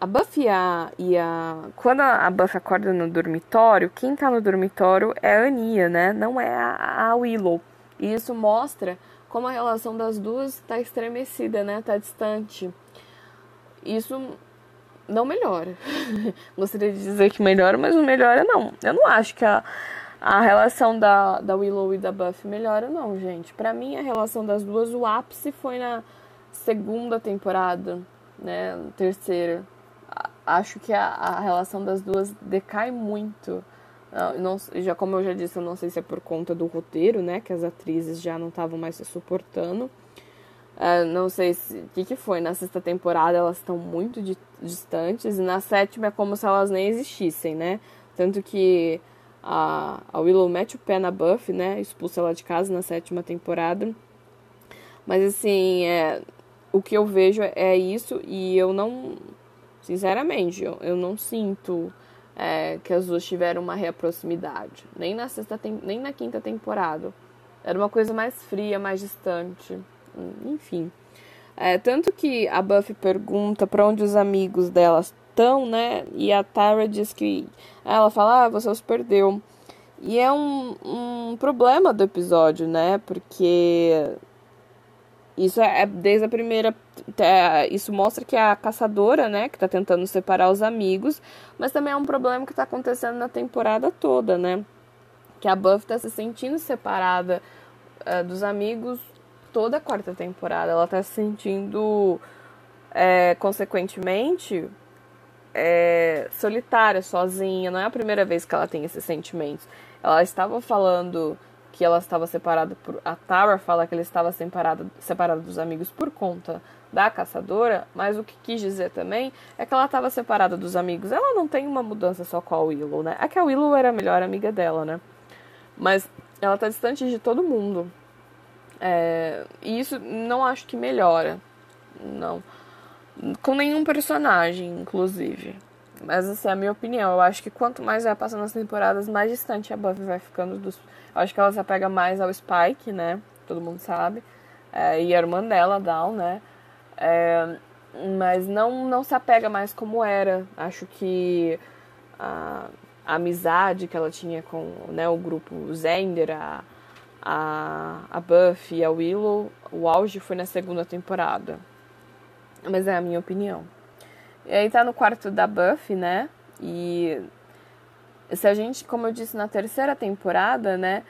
a Buffy a, e a. Quando a Buffy acorda no dormitório, quem tá no dormitório é a Ania, né? Não é a, a Willow. E isso mostra como a relação das duas está estremecida, né? Tá distante. Isso não melhora. <laughs> Gostaria de dizer que melhora, mas não melhora, não. Eu não acho que a a relação da, da Willow e da Buffy melhora, não, gente. Para mim, a relação das duas, o ápice foi na segunda temporada, né? Terceira. Acho que a, a relação das duas decai muito. Não, já como eu já disse, eu não sei se é por conta do roteiro, né? Que as atrizes já não estavam mais se suportando. Uh, não sei o que, que foi. Na sexta temporada elas estão muito di distantes. E na sétima é como se elas nem existissem, né? Tanto que a, a Willow mete o pé na Buffy, né? Expulsa ela de casa na sétima temporada. Mas assim, é, o que eu vejo é isso e eu não. Sinceramente, eu, eu não sinto é, que as duas tiveram uma reaproximidade. Nem na sexta nem na quinta temporada. Era uma coisa mais fria, mais distante. Enfim. É, tanto que a Buffy pergunta para onde os amigos delas estão, né? E a Tara diz que. Ela fala, ah, você os perdeu. E é um, um problema do episódio, né? Porque isso é, é desde a primeira. É, isso mostra que é a caçadora, né, que tá tentando separar os amigos, mas também é um problema que tá acontecendo na temporada toda, né? Que a Buffy tá se sentindo separada dos amigos toda a quarta temporada. Ela tá se sentindo, é, consequentemente, é, solitária, sozinha. Não é a primeira vez que ela tem esses sentimentos. Ela estava falando que ela estava separada por. A Tara fala que ela estava separada, separada dos amigos por conta da caçadora, mas o que quis dizer também é que ela estava separada dos amigos. Ela não tem uma mudança só com a Willow, né? É que a Willow era a melhor amiga dela, né? Mas ela tá distante de todo mundo. É, e isso não acho que melhora. Não. Com nenhum personagem, inclusive. Mas essa é a minha opinião. Eu acho que quanto mais vai passando as temporadas, mais distante a Buffy vai ficando dos. Eu acho que ela se apega mais ao Spike, né? Todo mundo sabe. É, e a irmã dela, Down, né? É, mas não, não se apega mais como era. Acho que a, a amizade que ela tinha com né, o grupo Zender, a, a, a Buffy e a Willow, o auge foi na segunda temporada. Mas é a minha opinião. E aí tá no quarto da Buffy, né? E se a gente, como eu disse na terceira temporada, né?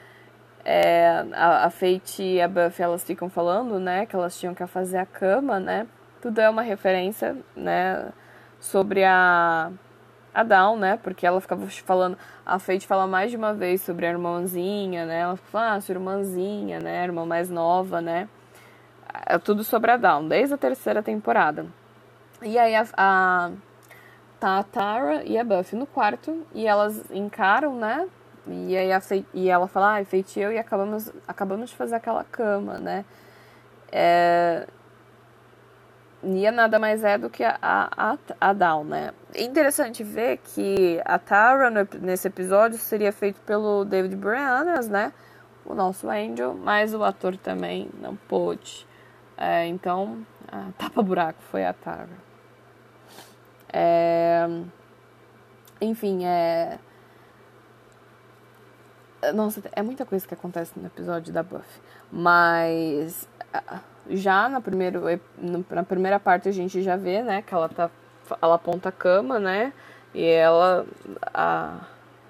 É, a, a Fate e a Buffy elas ficam falando, né, que elas tinham que fazer a cama, né? Tudo é uma referência, né, sobre a a Dawn, né? Porque ela ficava falando, a Fate fala mais de uma vez sobre a irmãzinha, né? Ela fala, ah, sua irmãzinha, né? Irmã mais nova, né? É tudo sobre a Dawn, desde a terceira temporada. E aí a, a tá a Tara e a Buffy no quarto e elas encaram, né? E aí a e ela fala, ah, feito eu e acabamos, acabamos de fazer aquela cama, né? É, Nia nada mais é do que a, a, a Dawn, né? É interessante ver que a Tara nesse episódio seria feito pelo David Briannas, né? O nosso Angel, mas o ator também não pôde. É, então, a tapa-buraco foi a Tara. É, enfim, é nossa, é muita coisa que acontece no episódio da Buffy. Mas já na, primeiro, na primeira parte a gente já vê, né, que ela tá. Ela aponta a cama, né? E ela a,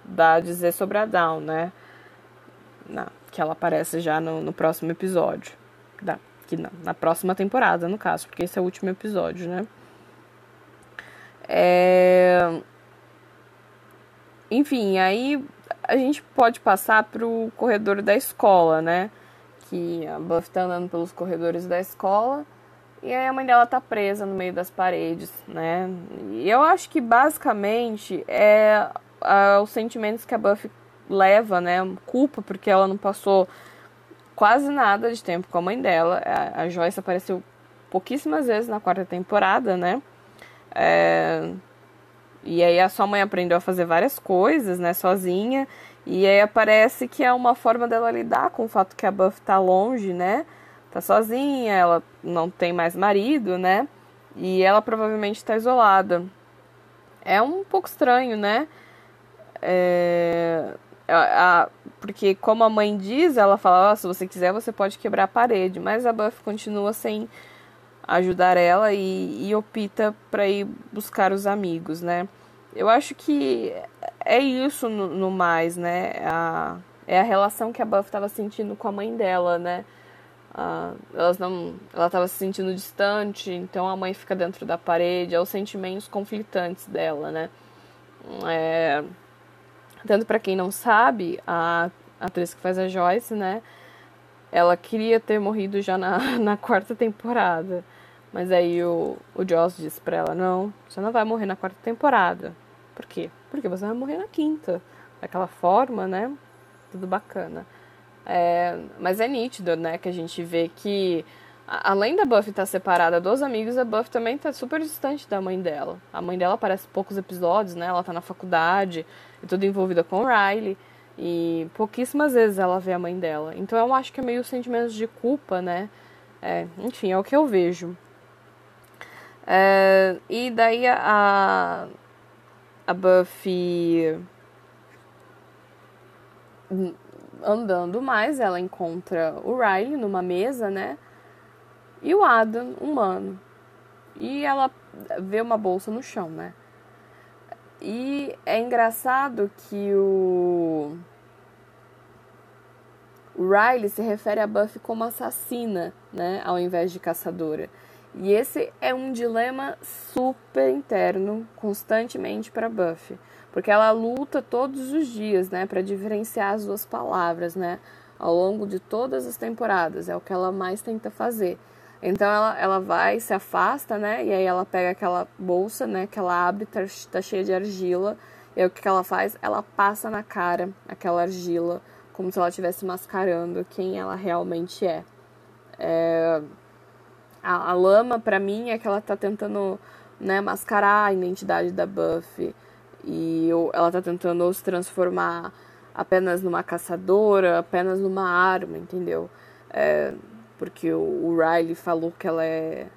dá a dizer sobre a Dawn, né? Na, que ela aparece já no, no próximo episódio. Da, que na, na próxima temporada, no caso, porque esse é o último episódio, né? É... Enfim, aí a gente pode passar pro corredor da escola, né? Que a Buffy tá andando pelos corredores da escola e aí a mãe dela tá presa no meio das paredes, né? E eu acho que basicamente é os sentimentos que a Buffy leva, né? Culpa porque ela não passou quase nada de tempo com a mãe dela. A, a Joyce apareceu pouquíssimas vezes na quarta temporada, né? É, e aí a sua mãe aprendeu a fazer várias coisas, né, sozinha. E aí parece que é uma forma dela lidar com o fato que a Buffy tá longe, né? Tá sozinha, ela não tem mais marido, né? E ela provavelmente está isolada. É um pouco estranho, né? É... A, porque como a mãe diz, ela fala, oh, se você quiser você pode quebrar a parede, mas a Buffy continua sem ajudar ela e, e opta para ir buscar os amigos, né? Eu acho que é isso no, no mais, né? A, é a relação que a Buffy estava sentindo com a mãe dela, né? Ah, elas não, ela estava se sentindo distante, então a mãe fica dentro da parede, é os sentimentos conflitantes dela, né? É, tanto para quem não sabe, a atriz que faz a Joyce, né? Ela queria ter morrido já na, <laughs> na quarta temporada. Mas aí o, o Joss disse pra ela: Não, você não vai morrer na quarta temporada. Por quê? Porque você vai morrer na quinta. Daquela forma, né? Tudo bacana. É, mas é nítido, né? Que a gente vê que, além da Buffy estar separada dos amigos, a Buffy também está super distante da mãe dela. A mãe dela aparece poucos episódios, né? Ela tá na faculdade e tudo envolvida com o Riley. E pouquíssimas vezes ela vê a mãe dela. Então eu acho que é meio sentimento de culpa, né? É, enfim, é o que eu vejo. É, e daí a, a Buffy andando mais, ela encontra o Riley numa mesa, né? E o Adam, humano. E ela vê uma bolsa no chão, né? E é engraçado que o o Riley se refere a Buffy como assassina, né, ao invés de caçadora. E esse é um dilema super interno, constantemente para Buffy, porque ela luta todos os dias, né, para diferenciar as duas palavras, né? ao longo de todas as temporadas. É o que ela mais tenta fazer. Então ela, ela vai, se afasta, né? E aí ela pega aquela bolsa, né? Que ela abre, tá, tá cheia de argila. E aí o que ela faz? Ela passa na cara aquela argila, como se ela estivesse mascarando quem ela realmente é. é... A, a lama, para mim, é que ela tá tentando né, mascarar a identidade da Buffy. E ela tá tentando se transformar apenas numa caçadora, apenas numa arma, entendeu? É, porque o, o Riley falou que ela é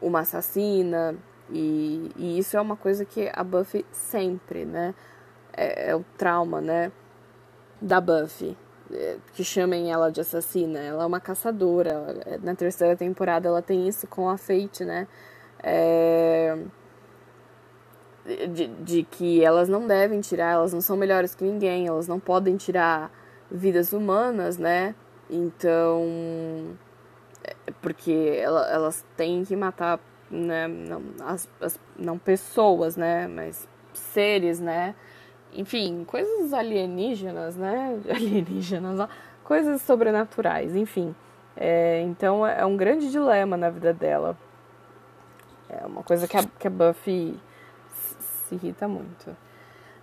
uma assassina, e, e, isso é uma coisa que a Buffy sempre, né? É, é o trauma, né? Da Buffy. É, que chamem ela de assassina. Ela é uma caçadora. É, na terceira temporada ela tem isso com a Fate, né? É, de, de que elas não devem tirar, elas não são melhores que ninguém, elas não podem tirar vidas humanas, né? Então, é, porque ela, elas têm que matar, né, não, as, as, não pessoas, né, mas seres, né, enfim, coisas alienígenas, né, <laughs> alienígenas, coisas sobrenaturais, enfim. É, então é um grande dilema na vida dela. É uma coisa que a, que a Buffy se irrita muito.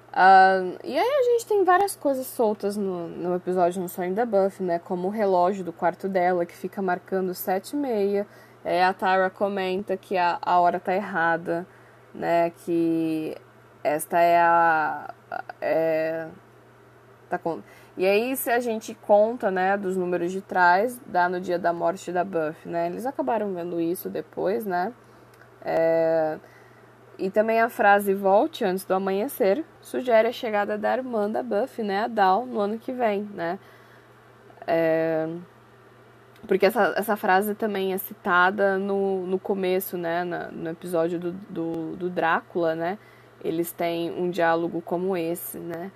Uh, e aí a gente tem várias coisas soltas no, no episódio No Sonho da Buffy, né? Como o relógio do quarto dela, que fica marcando sete e meia. É, a Tara comenta que a, a hora tá errada, né? Que esta é a... É, tá com... E aí, se a gente conta, né, dos números de trás, dá no dia da morte da Buffy, né? Eles acabaram vendo isso depois, né? É... E também a frase volte antes do amanhecer sugere a chegada da irmã da Buffy, né, a Dal, no ano que vem, né? É... Porque essa, essa frase também é citada no, no começo, né, na, no episódio do, do, do, Drácula, né? Eles têm um diálogo como esse, né?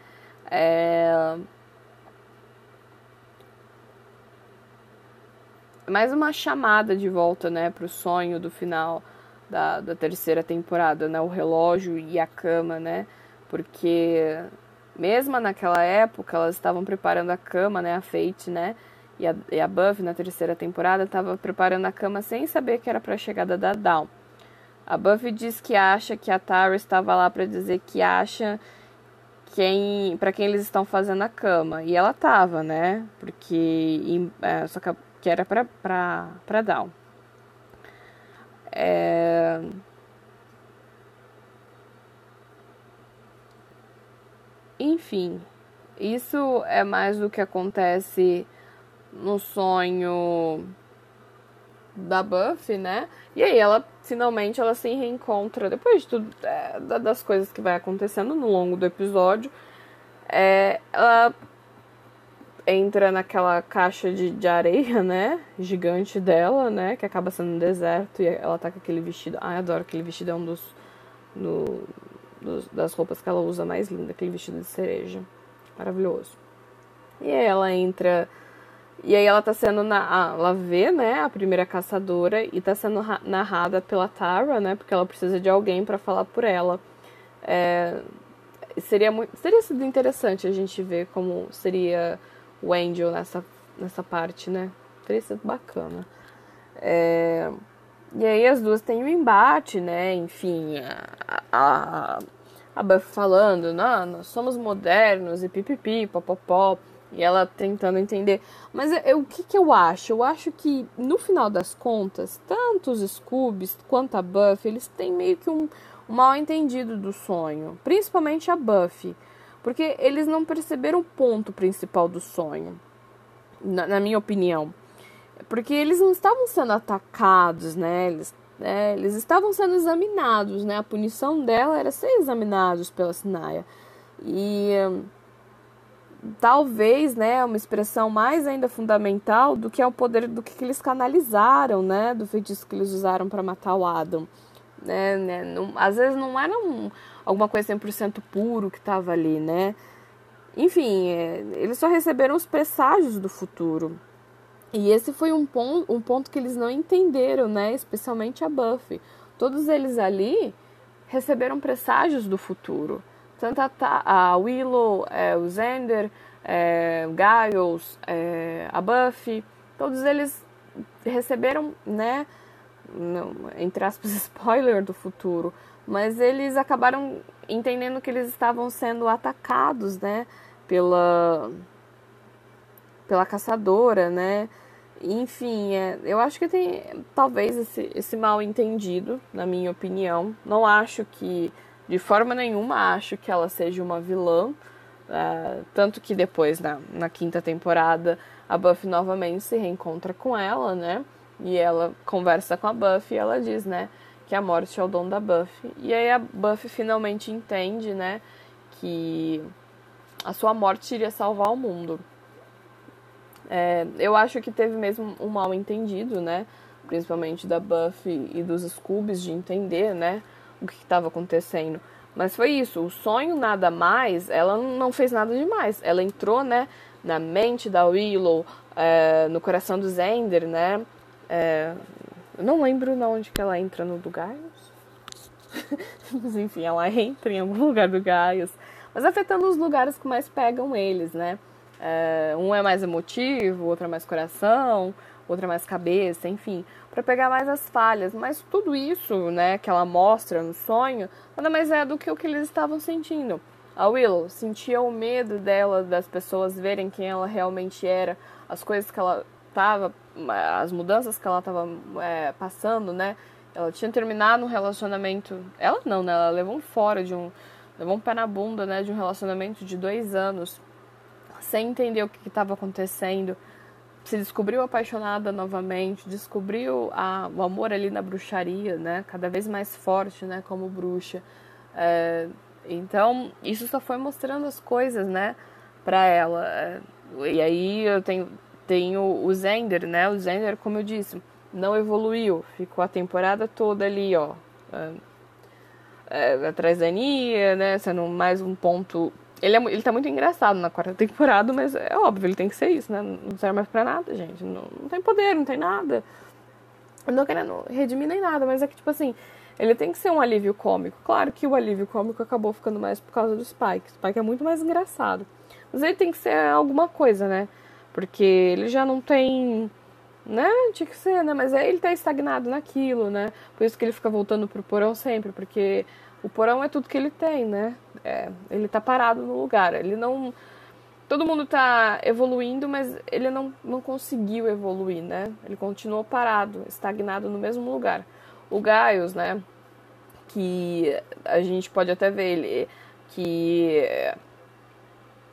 É... Mais uma chamada de volta, né, para o sonho do final da, da terceira temporada, né? O relógio e a cama, né? Porque mesmo naquela época elas estavam preparando a cama, né? A Fate, né? E a, e a Buffy na terceira temporada estava preparando a cama sem saber que era para a chegada da Dawn. A Buffy diz que acha que a Tara estava lá para dizer que acha quem para quem eles estão fazendo a cama e ela tava, né? Porque é, só que, que era para para para Dawn. É... Enfim, isso é mais do que acontece no sonho da Buffy, né? E aí ela finalmente ela se reencontra depois de tudo é, das coisas que vai acontecendo no longo do episódio. É, ela entra naquela caixa de, de areia, né? Gigante dela, né? Que acaba sendo um deserto e ela tá com aquele vestido. Ai, adoro aquele vestido, é um dos, no, dos, das roupas que ela usa mais linda, aquele vestido de cereja. Maravilhoso. E aí ela entra. E aí ela tá sendo na. Ela vê, né, a primeira caçadora e tá sendo narrada pela Tara, né? Porque ela precisa de alguém para falar por ela. É, seria muito. Sido interessante a gente ver como seria o Angel nessa, nessa parte, né? Teria sido bacana. É, e aí as duas têm um embate, né? Enfim, a, a, a Buffy falando, não, nós somos modernos e pipipi, popopó. E ela tentando entender. Mas eu, o que, que eu acho? Eu acho que, no final das contas, tanto os Scoobies quanto a Buffy, eles têm meio que um, um mal entendido do sonho. Principalmente a Buffy. Porque eles não perceberam o ponto principal do sonho, na, na minha opinião. Porque eles não estavam sendo atacados, né? Eles, é, eles estavam sendo examinados, né? A punição dela era ser examinados pela Sinaya. E hum, talvez, né, uma expressão mais ainda fundamental do que é o poder do que, eles canalizaram, né, do feitiço que eles usaram para matar o Adam, né, né não, às vezes não era um, alguma coisa 100% puro que estava ali, né? Enfim, é, eles só receberam os presságios do futuro. E esse foi um ponto, um ponto que eles não entenderam, né? Especialmente a Buffy. Todos eles ali receberam presságios do futuro. Tanto a, a Willow, é, o Xander, é, Giles, é, a Buffy, todos eles receberam, né, entre aspas, <laughs> spoiler do futuro, mas eles acabaram entendendo que eles estavam sendo atacados, né, pela pela caçadora, né? Enfim, é, eu acho que tem talvez esse, esse mal entendido, na minha opinião. Não acho que, de forma nenhuma, acho que ela seja uma vilã. Uh, tanto que depois, na, na quinta temporada, a Buffy novamente se reencontra com ela, né? E ela conversa com a Buffy e ela diz, né? Que a morte é o dom da Buffy. E aí a Buffy finalmente entende, né? Que a sua morte iria salvar o mundo. É, eu acho que teve mesmo um mal entendido, né? Principalmente da Buffy e dos Scoobies de entender, né? O que estava acontecendo. Mas foi isso, o sonho nada mais, ela não fez nada demais. Ela entrou, né, na mente da Willow, é, no coração do Zender, né? É, eu não lembro onde que ela entra no do Gaius. <laughs> Mas enfim, ela entra em algum lugar do Gaius. Mas afetando os lugares que mais pegam eles, né? É, um é mais emotivo, outro é mais coração, outro é mais cabeça, enfim, para pegar mais as falhas. Mas tudo isso, né, que ela mostra no sonho, nada mais é do que o que eles estavam sentindo. A Willow sentia o medo dela, das pessoas verem quem ela realmente era, as coisas que ela estava, as mudanças que ela estava é, passando, né? Ela tinha terminado um relacionamento. Ela não, né? Ela levou um fora de um. Levou um pé na bunda, né? De um relacionamento de dois anos sem entender o que estava acontecendo, se descobriu apaixonada novamente, descobriu a, o amor ali na bruxaria, né? Cada vez mais forte, né? Como bruxa. É, então, isso só foi mostrando as coisas, né? Pra ela. É, e aí eu tenho, tenho o Zender, né? O Zender, como eu disse, não evoluiu. Ficou a temporada toda ali, ó. É, é, atrás da Nia, né? Sendo mais um ponto ele, é, ele tá muito engraçado na quarta temporada, mas é óbvio, ele tem que ser isso, né? Não serve mais pra nada, gente. Não, não tem poder, não tem nada. Eu não querendo redimir nem nada, mas é que, tipo assim, ele tem que ser um alívio cômico. Claro que o alívio cômico acabou ficando mais por causa do Spike. O Spike é muito mais engraçado. Mas ele tem que ser alguma coisa, né? Porque ele já não tem. Né? Tinha que ser, né? Mas aí ele tá estagnado naquilo, né? Por isso que ele fica voltando pro porão sempre, porque o porão é tudo que ele tem, né? É, ele tá parado no lugar. Ele não. Todo mundo tá evoluindo, mas ele não, não conseguiu evoluir, né? Ele continuou parado, estagnado no mesmo lugar. O Gaius, né? Que a gente pode até ver ele. Que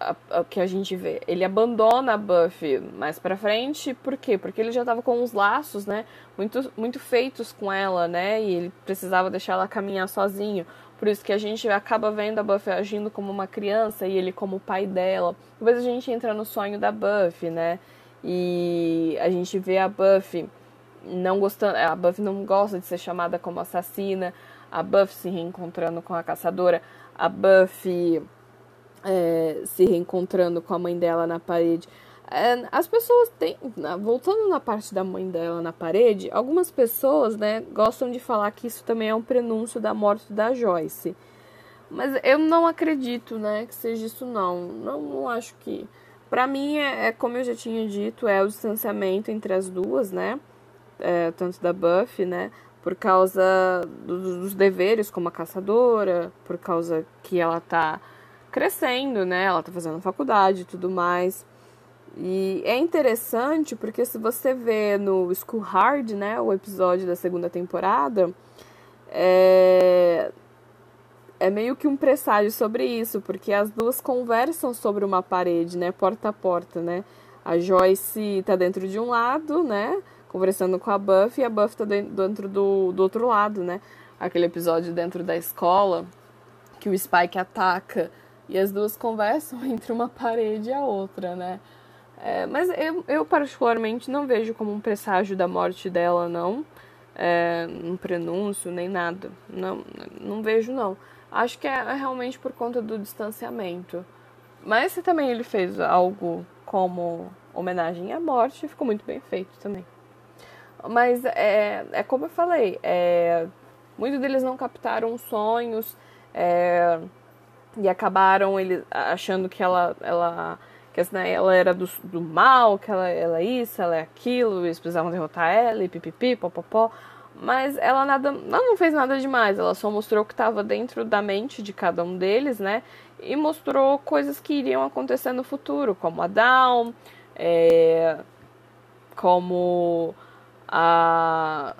a, que a gente vê. Ele abandona a Buffy mais pra frente, por quê? Porque ele já tava com uns laços, né? Muito, muito feitos com ela, né? E ele precisava deixar ela caminhar sozinho. Por isso que a gente acaba vendo a Buffy agindo como uma criança e ele como o pai dela. Depois a gente entra no sonho da Buffy, né? E a gente vê a Buffy não gostando. A Buffy não gosta de ser chamada como assassina. A Buffy se reencontrando com a caçadora. A Buffy é, se reencontrando com a mãe dela na parede. É, as pessoas têm. Voltando na parte da mãe dela na parede, algumas pessoas né, gostam de falar que isso também é um prenúncio da morte da Joyce. Mas eu não acredito né, que seja isso, não. Não, não acho que. Para mim, é, é, como eu já tinha dito, é o distanciamento entre as duas, né? É, tanto da Buffy, né? Por causa do, dos deveres como a caçadora, por causa que ela tá crescendo, né? Ela tá fazendo faculdade e tudo mais. E é interessante porque se você vê no School Hard, né, o episódio da segunda temporada, é, é meio que um presságio sobre isso, porque as duas conversam sobre uma parede, né, porta a porta, né. A Joyce tá dentro de um lado, né, conversando com a Buffy, e a Buffy tá dentro do, do outro lado, né. Aquele episódio dentro da escola que o Spike ataca e as duas conversam <laughs> entre uma parede e a outra, né? É, mas eu, eu, particularmente, não vejo como um presságio da morte dela, não. É, um prenúncio, nem nada. Não, não vejo, não. Acho que é realmente por conta do distanciamento. Mas se também ele fez algo como homenagem à morte, ficou muito bem feito também. Mas é, é como eu falei, é, muitos deles não captaram sonhos. É, e acabaram ele achando que ela, ela que né, ela era do, do mal, que ela, ela é isso, ela é aquilo, eles precisavam derrotar ela, e pipipi, popopó. Mas ela nada, ela não fez nada demais, ela só mostrou o que estava dentro da mente de cada um deles, né? E mostrou coisas que iriam acontecer no futuro, como a Down, é, como a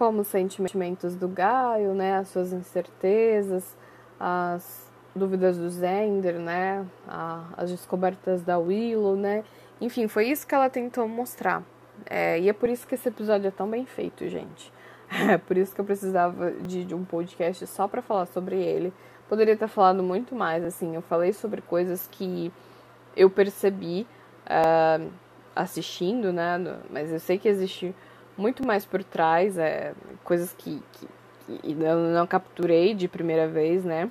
como os sentimentos do Gaio, né, as suas incertezas, as dúvidas do Zender, né, as descobertas da Willow, né, enfim, foi isso que ela tentou mostrar. É, e é por isso que esse episódio é tão bem feito, gente. <laughs> É por isso que eu precisava de, de um podcast só para falar sobre ele. Poderia ter falado muito mais, assim, eu falei sobre coisas que eu percebi uh, assistindo, né, mas eu sei que existe muito mais por trás, é, coisas que, que, que eu não capturei de primeira vez, né?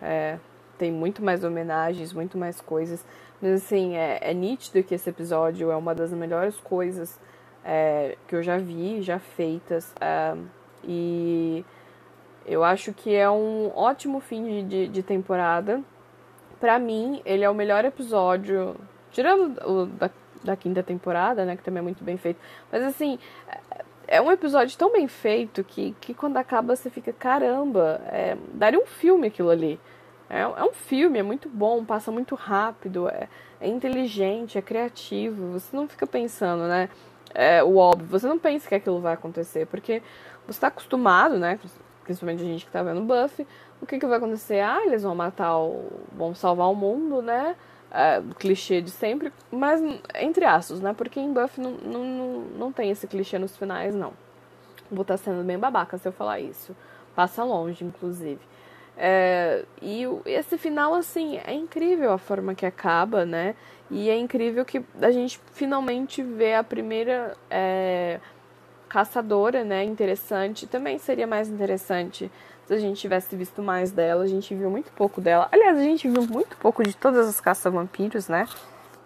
É, tem muito mais homenagens, muito mais coisas. Mas assim, é, é nítido que esse episódio é uma das melhores coisas é, que eu já vi, já feitas. É, e eu acho que é um ótimo fim de, de, de temporada. Para mim, ele é o melhor episódio, tirando o da da quinta temporada, né? Que também é muito bem feito. Mas assim, é um episódio tão bem feito que, que quando acaba você fica, caramba, é, daria um filme aquilo ali. É, é um filme, é muito bom, passa muito rápido, é, é inteligente, é criativo. Você não fica pensando, né? É, o óbvio, você não pensa que aquilo vai acontecer, porque você está acostumado, né? Principalmente a gente que tá vendo Buffy, o que, que vai acontecer? Ah, eles vão matar o. vão salvar o mundo, né? É, clichê de sempre, mas entre aspas, né? Porque em Buffy não, não, não, não tem esse clichê nos finais, não. Vou estar tá sendo bem babaca se eu falar isso. Passa longe, inclusive. É, e esse final, assim, é incrível a forma que acaba, né? E é incrível que a gente finalmente vê a primeira é, caçadora, né? Interessante. Também seria mais interessante se a gente tivesse visto mais dela, a gente viu muito pouco dela. Aliás, a gente viu muito pouco de todas as caça-vampiros, né?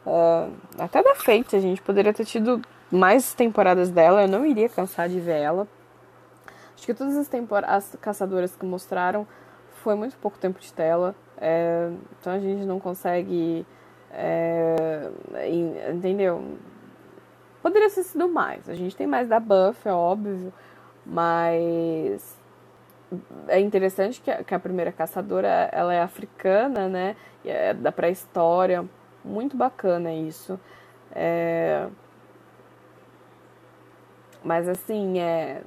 Uh, até da Fate, a gente poderia ter tido mais temporadas dela, eu não iria cansar de ver ela. Acho que todas as, as caçadoras que mostraram foi muito pouco tempo de tela, é, então a gente não consegue. É, entendeu? Poderia ter sido mais. A gente tem mais da Buff, é óbvio, mas é interessante que a, que a, primeira caçadora ela é africana, né? É da pré-história. Muito bacana isso. É... Mas assim, é.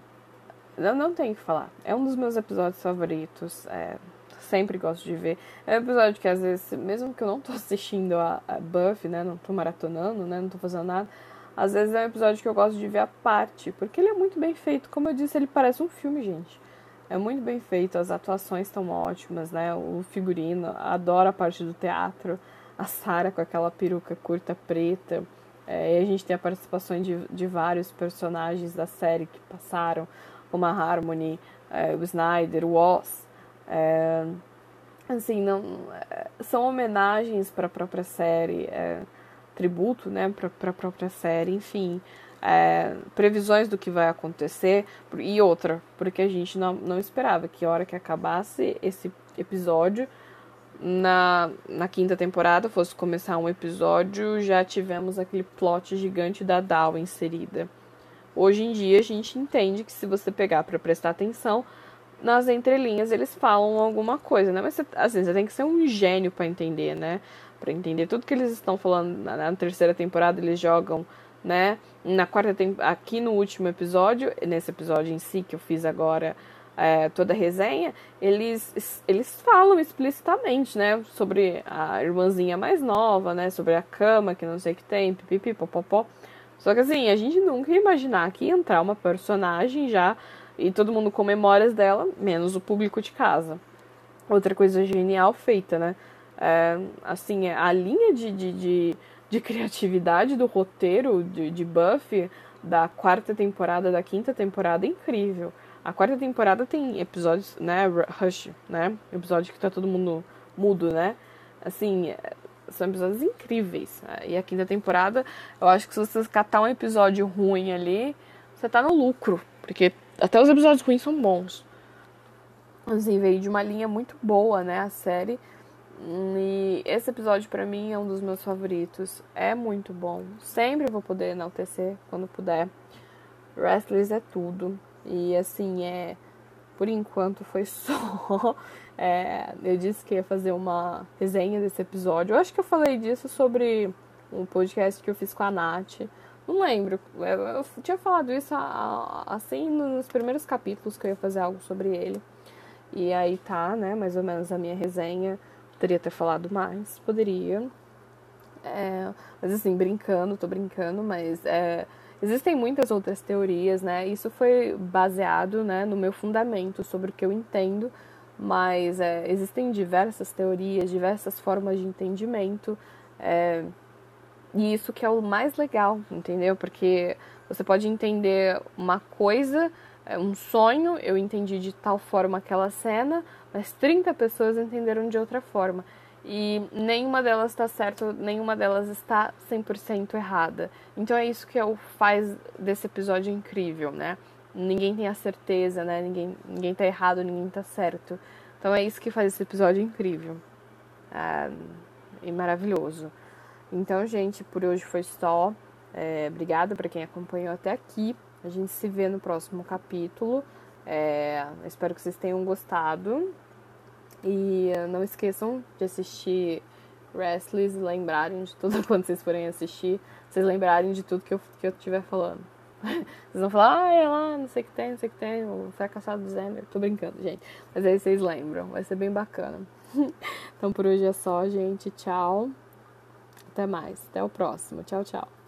Eu não tenho que falar. É um dos meus episódios favoritos. É... Sempre gosto de ver. É um episódio que às vezes, mesmo que eu não tô <laughs> assistindo a, a Buffy, né? Não tô maratonando, né? Não tô fazendo nada. Às vezes é um episódio que eu gosto de ver a parte. Porque ele é muito bem feito. Como eu disse, ele parece um filme, gente. É muito bem feito, as atuações estão ótimas, né? O figurino, adoro a parte do teatro. A Sarah com aquela peruca curta preta. É, e a gente tem a participação de, de vários personagens da série que passaram, como a Harmony, é, o Snyder, o Oz. É, assim, não, é, são homenagens para a própria série, é, tributo né, para a própria série, enfim é, previsões do que vai acontecer e outra, porque a gente não, não esperava que a hora que acabasse esse episódio na, na quinta temporada fosse começar um episódio, já tivemos aquele plot gigante da Dow inserida. Hoje em dia a gente entende que se você pegar para prestar atenção, nas entrelinhas eles falam alguma coisa, né? Mas você, assim, você tem que ser um gênio para entender, né? Para entender tudo que eles estão falando na, na terceira temporada, eles jogam né? Na quarta aqui no último episódio, nesse episódio em si que eu fiz agora é, toda a resenha, eles, eles falam explicitamente, né? Sobre a irmãzinha mais nova, né? Sobre a cama que não sei o que tem, pipipi, popopó. Só que assim, a gente nunca ia imaginar que ia entrar uma personagem já e todo mundo com memórias dela, menos o público de casa. Outra coisa genial feita, né? É, assim, a linha de, de, de de criatividade do roteiro de, de Buffy da quarta temporada, da quinta temporada, é incrível. A quarta temporada tem episódios, né, Rush, né, episódio que tá todo mundo mudo, né, assim, são episódios incríveis. E a quinta temporada, eu acho que se você catar um episódio ruim ali, você tá no lucro, porque até os episódios ruins são bons. Assim, veio de uma linha muito boa, né, a série. E esse episódio para mim é um dos meus favoritos. É muito bom. Sempre vou poder enaltecer quando puder. Restless é tudo. E assim, é por enquanto foi <laughs> só. É, eu disse que ia fazer uma resenha desse episódio. Eu acho que eu falei disso sobre um podcast que eu fiz com a Nath. Não lembro. Eu tinha falado isso assim nos primeiros capítulos que eu ia fazer algo sobre ele. E aí tá, né? Mais ou menos a minha resenha. Poderia ter falado mais, poderia. É, mas assim, brincando, tô brincando, mas é, Existem muitas outras teorias, né? Isso foi baseado né, no meu fundamento sobre o que eu entendo, mas é, existem diversas teorias, diversas formas de entendimento, é, e isso que é o mais legal, entendeu? Porque você pode entender uma coisa, é, um sonho, eu entendi de tal forma aquela cena, mas 30 pessoas entenderam de outra forma e nenhuma delas está certa, nenhuma delas está 100% errada. Então é isso que o faz desse episódio incrível, né? Ninguém tem a certeza, né? Ninguém, ninguém tá errado, ninguém tá certo. Então é isso que faz esse episódio incrível. É, e maravilhoso. Então, gente, por hoje foi só. É, obrigada para quem acompanhou até aqui. A gente se vê no próximo capítulo. É, espero que vocês tenham gostado. E não esqueçam de assistir Restless, lembrarem de tudo <laughs> quando vocês forem assistir, vocês lembrarem de tudo que eu, que eu estiver falando. <laughs> Vocês vão falar, ah, é lá, não sei o que tem, não sei o que tem, o fracassado do Zender. Tô brincando, gente. Mas aí vocês lembram, vai ser bem bacana. <laughs> então por hoje é só, gente. Tchau. Até mais. Até o próximo. Tchau, tchau.